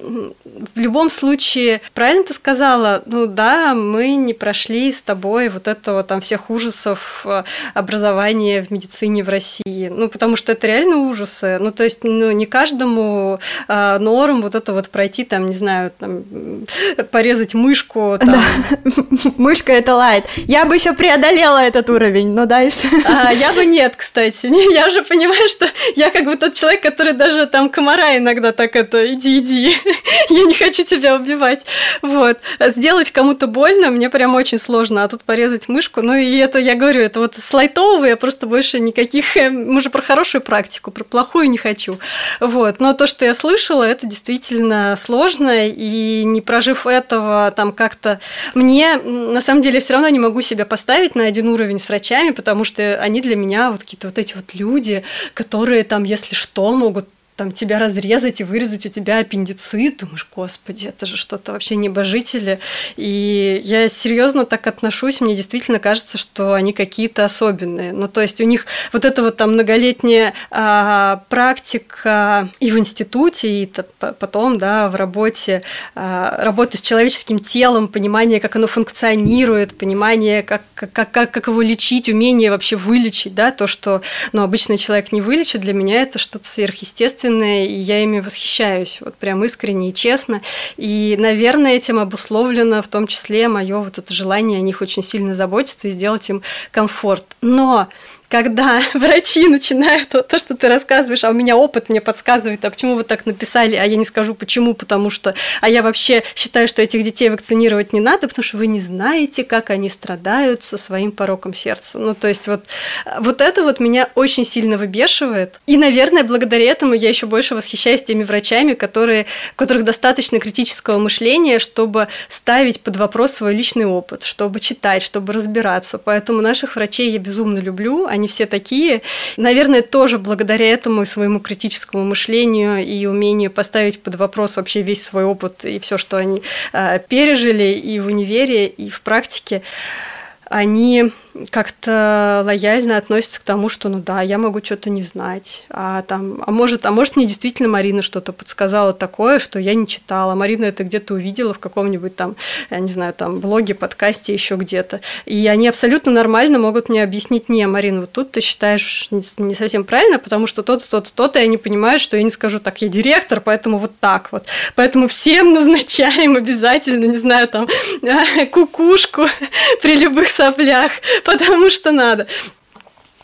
в любом случае правильно ты сказала, ну да, мы не прошли с тобой вот этого там всех ужасов э, образования в медицине в России, ну потому что это реально ужасы, ну то есть ну, не каждому а, норм вот это вот пройти там, не знаю, там, порезать мышку. Там. Да. Мышка это лайт. Я бы еще преодолела этот уровень, но дальше. А, я бы нет, кстати. Я уже понимаю, что я как бы тот человек, который даже там комара иногда так это, иди, иди, я не хочу тебя убивать. Вот. Сделать кому-то больно мне прям очень сложно, а тут порезать мышку, ну и это, я говорю, это вот слайтовые, просто больше никаких, э, мы же про хорошую практику, про плохую не хочу. Вот. Но то, что я слышала, это действительно сложно, и не прожив этого, там как-то... Мне, на самом деле, все равно не могу себя поставить на один уровень с врачами, потому что они для меня вот какие-то вот эти вот люди, которые там, если что, могут там тебя разрезать и вырезать у тебя аппендицит, думаешь, господи, это же что-то вообще небожители. И я серьезно так отношусь, мне действительно кажется, что они какие-то особенные. Ну, то есть у них вот эта вот там многолетняя а, практика и в институте, и потом, да, в работе, а, работы с человеческим телом, понимание, как оно функционирует, понимание, как, как, как, как его лечить, умение вообще вылечить, да, то, что ну, обычный человек не вылечит, для меня это что-то сверхъестественное качественные, и я ими восхищаюсь, вот прям искренне и честно. И, наверное, этим обусловлено в том числе мое вот это желание о них очень сильно заботиться и сделать им комфорт. Но когда врачи начинают то, что ты рассказываешь, а у меня опыт мне подсказывает, а почему вы так написали, а я не скажу почему, потому что, а я вообще считаю, что этих детей вакцинировать не надо, потому что вы не знаете, как они страдают со своим пороком сердца. Ну, то есть вот, вот это вот меня очень сильно выбешивает. И, наверное, благодаря этому я еще больше восхищаюсь теми врачами, которые, у которых достаточно критического мышления, чтобы ставить под вопрос свой личный опыт, чтобы читать, чтобы разбираться. Поэтому наших врачей я безумно люблю, они они все такие. Наверное, тоже благодаря этому и своему критическому мышлению и умению поставить под вопрос вообще весь свой опыт и все, что они э, пережили и в универе, и в практике, они как-то лояльно относятся к тому, что, ну да, я могу что-то не знать, а там, а может, а может мне действительно Марина что-то подсказала такое, что я не читала. Марина это где-то увидела в каком-нибудь там, я не знаю, там блоге, подкасте, еще где-то. И они абсолютно нормально могут мне объяснить, не, Марина, вот тут ты считаешь не совсем правильно, потому что тот-то, тот-то, тот-то, и они понимают, что я не скажу так, я директор, поэтому вот так вот. Поэтому всем назначаем обязательно, не знаю, там, кукушку при любых соплях, потому что надо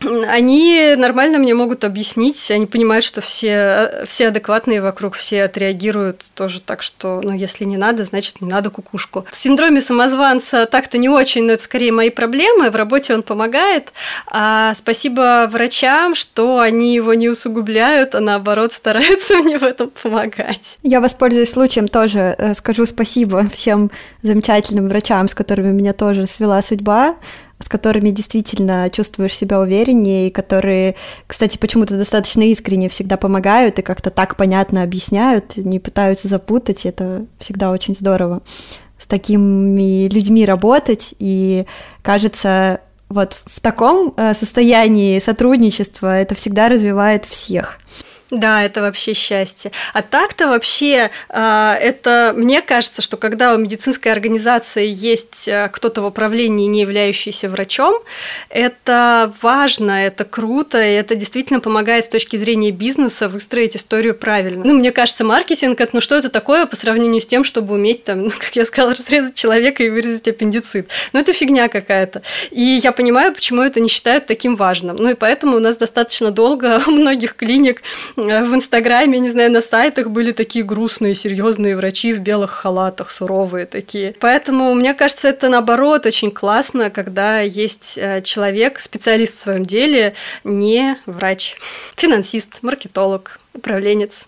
они нормально мне могут объяснить, они понимают, что все, все адекватные вокруг, все отреагируют тоже так, что, ну, если не надо, значит, не надо кукушку. В синдроме самозванца так-то не очень, но это скорее мои проблемы, в работе он помогает, а спасибо врачам, что они его не усугубляют, а наоборот стараются мне в этом помогать. Я воспользуюсь случаем тоже, э, скажу спасибо всем замечательным врачам, с которыми меня тоже свела судьба, с которыми действительно чувствуешь себя увереннее, и которые, кстати, почему-то достаточно искренне всегда помогают и как-то так понятно объясняют, не пытаются запутать, это всегда очень здорово с такими людьми работать, и кажется, вот в таком э, состоянии сотрудничества это всегда развивает всех. Да, это вообще счастье. А так-то вообще а, это, мне кажется, что когда у медицинской организации есть а, кто-то в управлении, не являющийся врачом, это важно, это круто, и это действительно помогает с точки зрения бизнеса выстроить историю правильно. Ну, мне кажется, маркетинг это, ну что это такое по сравнению с тем, чтобы уметь там, ну, как я сказала, разрезать человека и вырезать аппендицит. Ну, это фигня какая-то. И я понимаю, почему это не считают таким важным. Ну, и поэтому у нас достаточно долго у многих клиник Э, в Инстаграме, не знаю, на сайтах были такие грустные, серьезные врачи в белых халатах, суровые такие. Поэтому, мне кажется, это наоборот очень классно, когда есть э, человек, специалист в своем деле, не врач, финансист, маркетолог, управленец.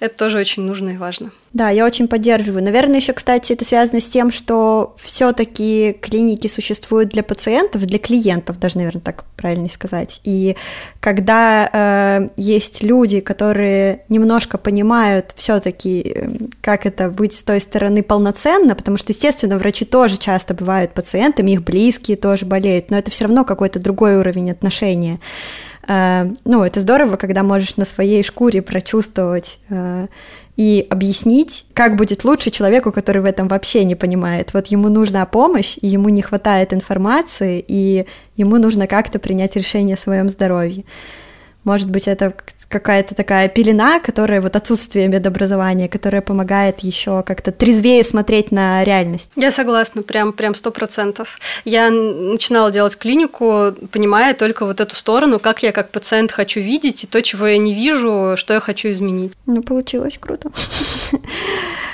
Это тоже очень нужно и важно. Да, я очень поддерживаю. Наверное, еще, кстати, это связано с тем, что все-таки клиники существуют для пациентов, для клиентов, даже, наверное, так правильно сказать. И когда э, есть люди, которые немножко понимают все-таки, э, как это быть с той стороны полноценно, потому что, естественно, врачи тоже часто бывают пациентами, их близкие тоже болеют, но это все равно какой-то другой уровень отношения. Э, ну, это здорово, когда можешь на своей шкуре прочувствовать э, и объяснить, как будет лучше человеку, который в этом вообще не понимает. Вот ему нужна помощь, и ему не хватает информации, и ему нужно как-то принять решение о своем здоровье. Может быть, это какая-то такая пелена, которая вот отсутствие медобразования, которая помогает еще как-то трезвее смотреть на реальность. Я согласна, прям прям сто процентов. Я начинала делать клинику, понимая только вот эту сторону, как я как пациент хочу видеть, и то, чего я не вижу, что я хочу изменить. Ну, получилось круто.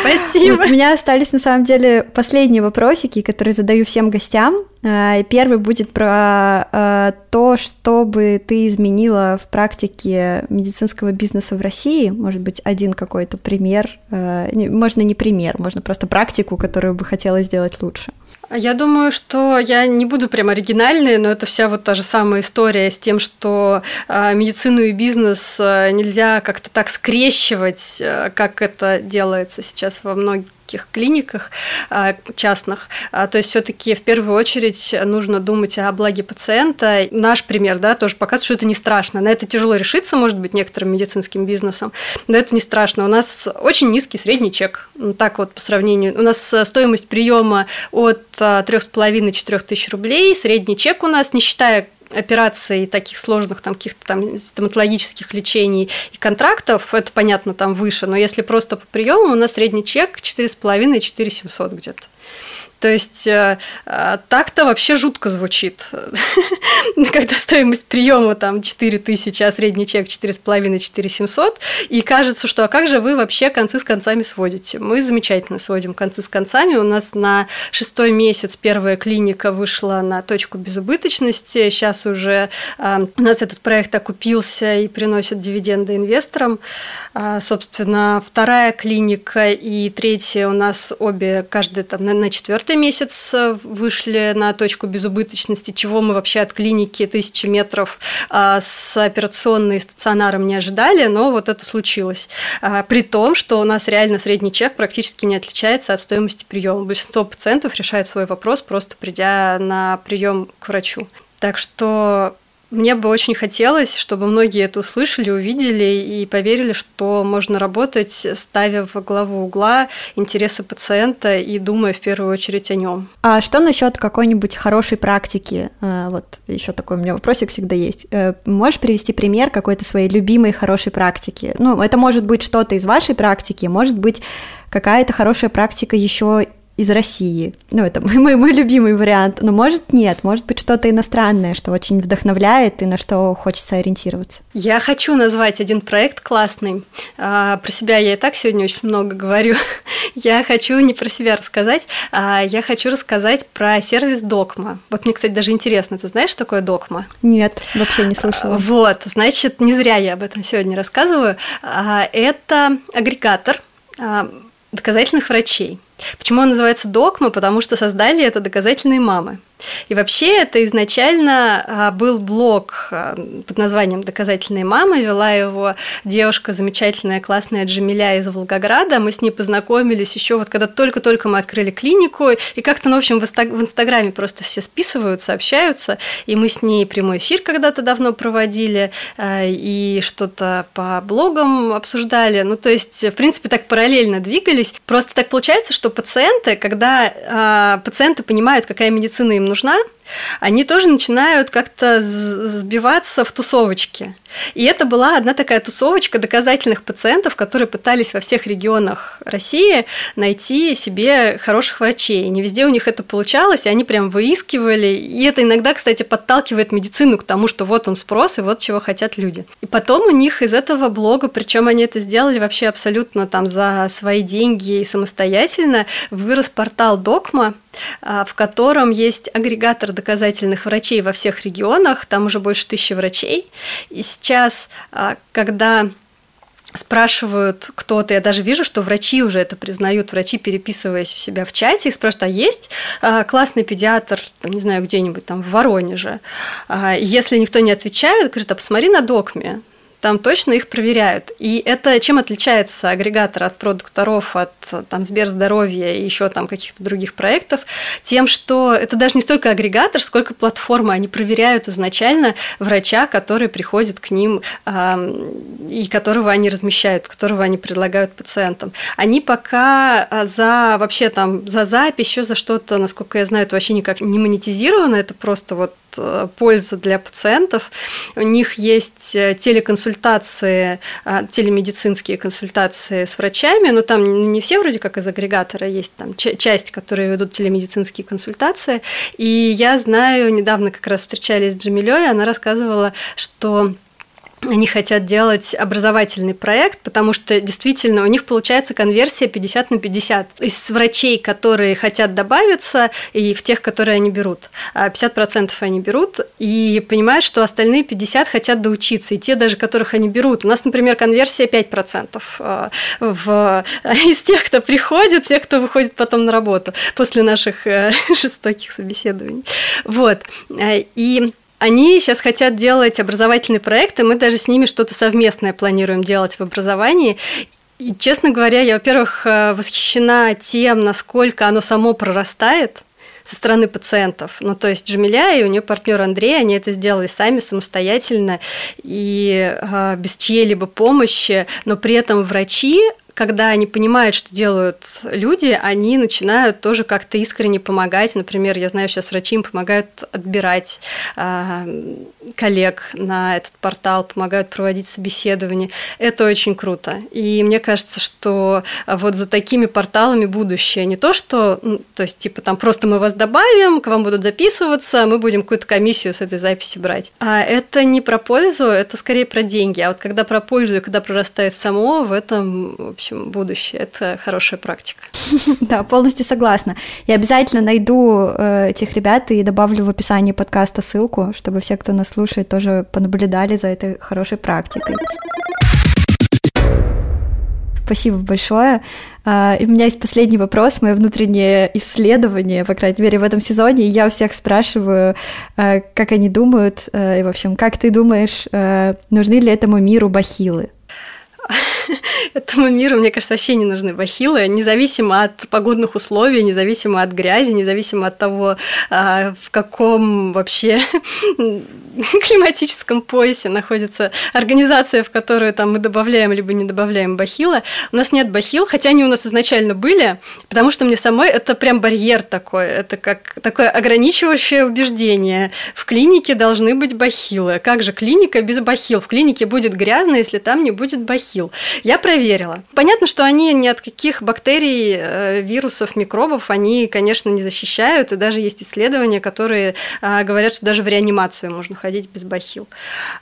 Спасибо. Вот у меня остались на самом деле последние вопросики, которые задаю всем гостям. А, первый будет про а, то, что бы ты изменила в практике медицинского бизнеса в России. Может быть, один какой-то пример. А, можно не пример, можно просто практику, которую бы хотела сделать лучше. Я думаю, что я не буду прям оригинальной, но это вся вот та же самая история с тем, что а, медицину и бизнес а, нельзя как-то так скрещивать, а, как это делается сейчас во многих таких клиниках а, частных. А, то есть все-таки в первую очередь нужно думать о благе пациента. Наш пример, да, тоже показывает, что это не страшно. На это тяжело решиться, может быть, некоторым медицинским бизнесом, но это не страшно. У нас очень низкий средний чек. Ну, так вот по сравнению. У нас стоимость приема от 3,5-4 тысяч рублей. Средний чек у нас, не считая операций таких сложных, там, каких-то там стоматологических лечений и контрактов, это понятно, там выше, но если просто по приему, у нас средний чек 4,5-4 700 где-то. То есть э, э, так-то вообще жутко звучит, когда стоимость приема там 4 тысячи, а средний чек 4,5-4 700, и кажется, что а как же вы вообще концы с концами сводите? Мы замечательно сводим концы с концами. У нас на шестой месяц первая клиника вышла на точку безубыточности. Сейчас уже э, у нас этот проект окупился и приносит дивиденды инвесторам. А, собственно, вторая клиника и третья у нас обе, каждая там на четвертой четвертый месяц э, вышли на точку безубыточности, чего мы вообще от клиники тысячи метров а, с операционной стационаром не ожидали, но вот это случилось. А, при том, что у нас реально средний чек практически не отличается от стоимости приема. Большинство пациентов решает свой вопрос, просто придя на прием к врачу. Так что мне бы очень хотелось, чтобы многие это услышали, увидели и поверили, что можно работать, ставя во главу угла интересы пациента и думая в первую очередь о нем. А что насчет какой-нибудь хорошей практики? Э, вот еще такой у меня вопросик всегда есть. Э, можешь привести пример какой-то своей любимой хорошей практики? Ну, это может быть что-то из вашей практики, может быть какая-то хорошая практика еще из России. Ну, это мой, мой любимый вариант. Но может нет, может быть что-то иностранное, что очень вдохновляет и на что хочется ориентироваться. Я хочу назвать один проект классный. А, про себя я и так сегодня очень много говорю. я хочу не про себя рассказать, а я хочу рассказать про сервис Докма. Вот мне, кстати, даже интересно, ты знаешь, что такое Докма? Нет, вообще не слышала. Вот, значит, не зря я об этом сегодня рассказываю. А, это агрегатор а, доказательных врачей. Почему он называется догма? Потому что создали это доказательные мамы. И вообще это изначально а, был блог а, под названием «Доказательные мамы». Вела его девушка замечательная, классная Джамиля из Волгограда. Мы с ней познакомились еще вот когда только-только мы открыли клинику. И как-то, ну, в общем, в Инстаграме просто все списываются, общаются. И мы с ней прямой эфир когда-то давно проводили. А, и что-то по блогам обсуждали. Ну, то есть, в принципе, так параллельно двигались. Просто так получается, что пациенты, когда пациенты понимают, какая медицина им нужна, они тоже начинают как-то сбиваться в тусовочки. И это была одна такая тусовочка доказательных пациентов, которые пытались во всех регионах России найти себе хороших врачей. Не везде у них это получалось, и они прям выискивали. И это иногда, кстати, подталкивает медицину к тому, что вот он спрос, и вот чего хотят люди. И потом у них из этого блога, причем они это сделали вообще абсолютно там за свои деньги и самостоятельно, вырос портал Докма, в котором есть агрегатор доказательных врачей во всех регионах, там уже больше тысячи врачей. И сейчас, а, когда спрашивают кто-то, я даже вижу, что врачи уже это признают, врачи, переписываясь у себя в чате, их спрашивают, а есть а, классный педиатр, не знаю, где-нибудь там в Воронеже? Если никто не отвечает, говорят, а посмотри на докме, там точно их проверяют. И это чем отличается агрегатор от продукторов, от там, Сберздоровья и еще там каких-то других проектов? Тем, что это даже не столько агрегатор, сколько платформа. Они проверяют изначально врача, который приходит к ним э, и которого они размещают, которого они предлагают пациентам. Они пока а, за вообще там за запись, еще за что-то, насколько я знаю, это вообще никак не монетизировано, это просто вот польза для пациентов. У них есть э, телеконсультации, э, телемедицинские консультации с врачами, но там не все вроде как из агрегатора, есть там часть, которые ведут телемедицинские консультации. И я знаю, недавно как раз встречались с Джамилей, она рассказывала, что они хотят делать образовательный проект, потому что действительно у них получается конверсия 50 на 50. Из врачей, которые хотят добавиться, и в тех, которые они берут. 50% а они берут и понимают, что остальные 50 хотят доучиться. И те даже, которых они берут. У нас, например, конверсия 5% а, в... из тех, кто приходит, тех, кто выходит потом на работу после наших э, жестоких собеседований. Вот. Э, и они сейчас хотят делать образовательный проект, и мы даже с ними что-то совместное планируем делать в образовании. И, честно говоря, я, во-первых, э, восхищена тем, насколько оно само прорастает со стороны пациентов. Ну, то есть Джамиля и у нее партнер Андрей, они это сделали сами самостоятельно и э, без чьей-либо помощи, но при этом врачи когда они понимают, что делают люди, они начинают тоже как-то искренне помогать. Например, я знаю, сейчас врачи им помогают отбирать э, коллег на этот портал, помогают проводить собеседования. Это очень круто. И мне кажется, что вот за такими порталами будущее. Не то, что, ну, то есть, типа, там просто мы вас добавим, к вам будут записываться, мы будем какую-то комиссию с этой записи брать. А это не про пользу, это скорее про деньги. А вот когда про пользу и когда прорастает само, в этом, в общем, будущее. Это хорошая практика. Да, полностью согласна. Я обязательно найду э, этих ребят и добавлю в описании подкаста ссылку, чтобы все, кто нас слушает, тоже понаблюдали за этой хорошей практикой. Спасибо большое. А, и у меня есть последний вопрос, мое внутреннее исследование, по крайней мере, в этом сезоне. Я у всех спрашиваю, а, как они думают, а, и, в общем, как ты думаешь, нужны ли этому миру бахилы? этому миру, мне кажется, вообще не нужны бахилы, независимо от погодных условий, независимо от грязи, независимо от того, а, в каком вообще климатическом поясе находится организация, в которую там мы добавляем либо не добавляем бахила. У нас нет бахил, хотя они у нас изначально были, потому что мне самой это прям барьер такой, это как такое ограничивающее убеждение. В клинике должны быть бахилы. Как же клиника без бахил? В клинике будет грязно, если там не будет бахил. Я проверила. Понятно, что они ни от каких бактерий, э, вирусов, микробов, они, конечно, не защищают, и даже есть исследования, которые а, говорят, что даже в реанимацию можно ходить без бахил.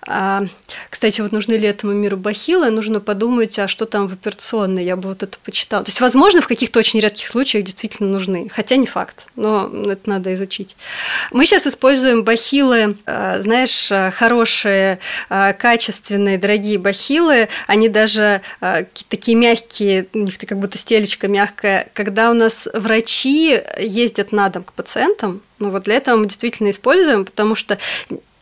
А, кстати, вот нужны ли этому миру бахилы, нужно подумать, а что там в операционной, я бы вот это почитала. То есть, возможно, в каких-то очень редких случаях действительно нужны, хотя не факт, но это надо изучить. Мы сейчас используем бахилы, э, знаешь, хорошие, э, качественные, дорогие бахилы, они даже такие мягкие, у них как будто стелечка мягкая. Когда у нас врачи ездят на дом к пациентам, ну вот для этого мы действительно используем, потому что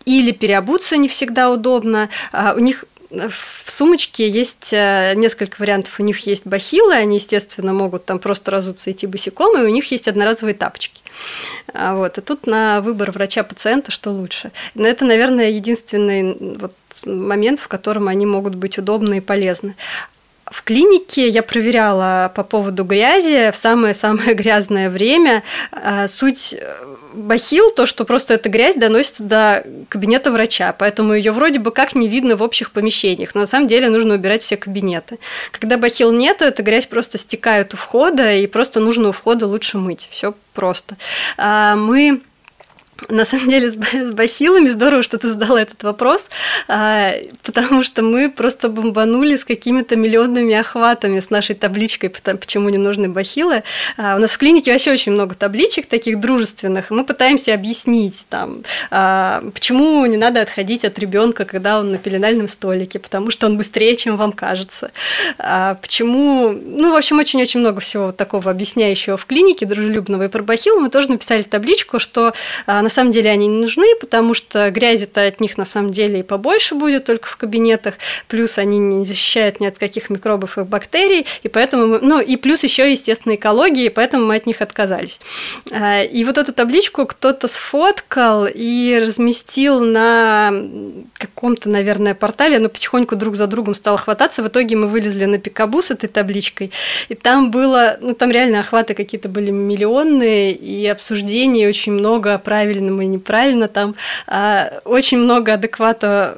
или переобуться не всегда удобно, а у них в сумочке есть э, несколько вариантов. У них есть бахилы, они, естественно, могут там просто разуться и идти босиком, и у них есть одноразовые тапочки. А вот. И тут на выбор врача-пациента, что лучше. Но это, наверное, единственный вот момент, в котором они могут быть удобны и полезны. В клинике я проверяла по поводу грязи в самое-самое грязное время. А, суть э, бахил, то, что просто эта грязь доносится до кабинета врача, поэтому ее вроде бы как не видно в общих помещениях, но на самом деле нужно убирать все кабинеты. Когда бахил нету, эта грязь просто стекает у входа, и просто нужно у входа лучше мыть. Все просто. А, мы на самом деле с бахилами здорово, что ты задала этот вопрос, а, потому что мы просто бомбанули с какими-то миллионными охватами с нашей табличкой, почему не нужны бахилы. А, у нас в клинике вообще очень много табличек таких дружественных, мы пытаемся объяснить, там, а, почему не надо отходить от ребенка, когда он на пеленальном столике, потому что он быстрее, чем вам кажется. Почему, ну, в общем, очень-очень много всего такого объясняющего в клинике, дружелюбного. И про бахилы мы тоже написали табличку, что на самом деле они не нужны, потому что грязи-то от них на самом деле и побольше будет только в кабинетах, плюс они не защищают ни от каких микробов и бактерий, и поэтому, мы, ну и плюс еще, естественно, экология, и поэтому мы от них отказались. А, и вот эту табличку кто-то сфоткал и разместил на каком-то, наверное, портале, но потихоньку друг за другом стало хвататься. В итоге мы вылезли на пикабу с этой табличкой, и там было, ну там реально охваты какие-то были миллионные, и обсуждений очень много правильно правильно мы неправильно, там а, очень много адеквата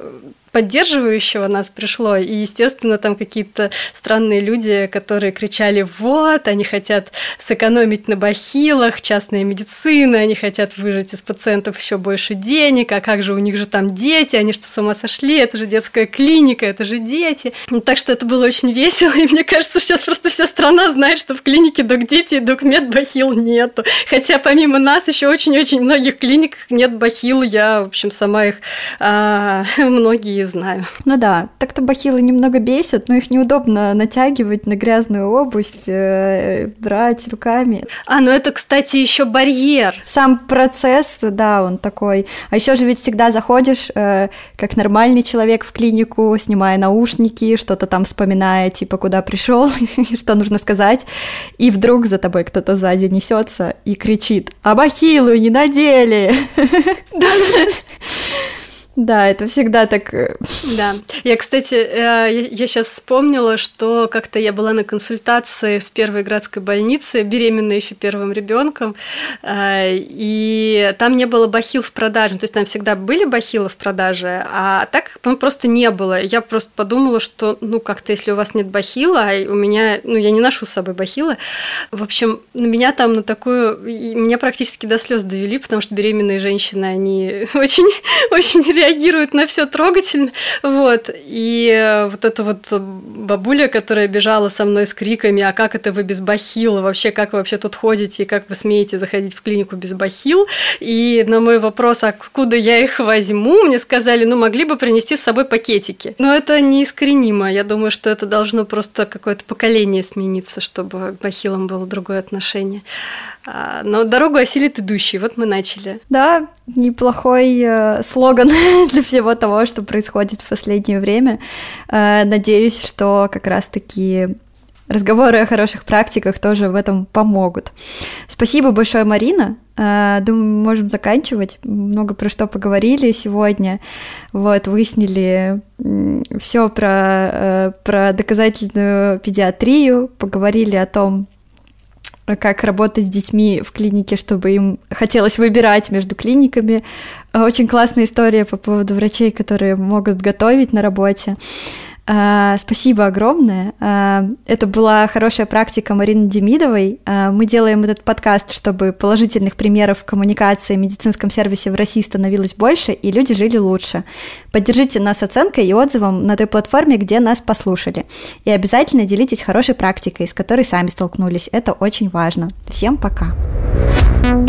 поддерживающего нас пришло, и, естественно, там какие-то странные люди, которые кричали, вот, они хотят сэкономить на бахилах, частная медицина, они хотят выжать из пациентов еще больше денег, а как же у них же там дети, они что, с ума сошли, это же детская клиника, это же дети. Так что это было очень весело, и мне кажется, сейчас просто вся страна знает, что в клинике док-дети и док-мед бахил нету. Хотя помимо нас еще очень-очень многих клиниках нет бахил, я, в общем, сама их а, многие не знаю. Ну да, так-то бахилы немного бесят, но их неудобно натягивать на грязную обувь, э, брать руками. А, ну это, кстати, еще барьер. Сам процесс, да, он такой. А еще же ведь всегда заходишь, э, как нормальный человек в клинику, снимая наушники, что-то там вспоминая, типа, куда пришел, что нужно сказать, и вдруг за тобой кто-то сзади несется и кричит, а бахилу не надели. Да, это всегда так. Э, да. Я, кстати, э, я сейчас вспомнила, что как-то я была на консультации в первой градской больнице, беременная еще первым ребенком, э, и там не было бахил в продаже. То есть там всегда были бахилы в продаже, а так ну, просто не было. Я просто подумала, что ну как-то если у вас нет бахила, а у меня, ну я не ношу с собой бахилы, в общем, меня там на такую, меня практически до слез довели, потому что беременные женщины, они очень, очень реагируют реагирует на все трогательно. Вот. И вот эта вот бабуля, которая бежала со мной с криками, а как это вы без бахила? Вообще, как вы вообще тут ходите? И как вы смеете заходить в клинику без бахил? И на мой вопрос, откуда я их возьму, мне сказали, ну, могли бы принести с собой пакетики. Но это неискоренимо. Я думаю, что это должно просто какое-то поколение смениться, чтобы к бахилам было другое отношение. А, но дорогу осилит идущий. Вот мы начали. Да, неплохой э, слоган для всего того, что происходит в последнее время. Э, надеюсь, что как раз-таки разговоры о хороших практиках тоже в этом помогут. Спасибо большое, Марина. Э, думаю, мы можем заканчивать. Много про что поговорили сегодня. Вот, выяснили все про, э, про доказательную педиатрию, поговорили о том, как работать с детьми в клинике, чтобы им хотелось выбирать между клиниками. Очень классная история по поводу врачей, которые могут готовить на работе. А, спасибо огромное. А, это была хорошая практика Марины Демидовой. А, мы делаем этот подкаст, чтобы положительных примеров коммуникации в медицинском сервисе в России становилось больше, и люди жили лучше. Поддержите нас оценкой и отзывом на той платформе, где нас послушали. И обязательно делитесь хорошей практикой, с которой сами столкнулись. Это очень важно. Всем пока! Пока.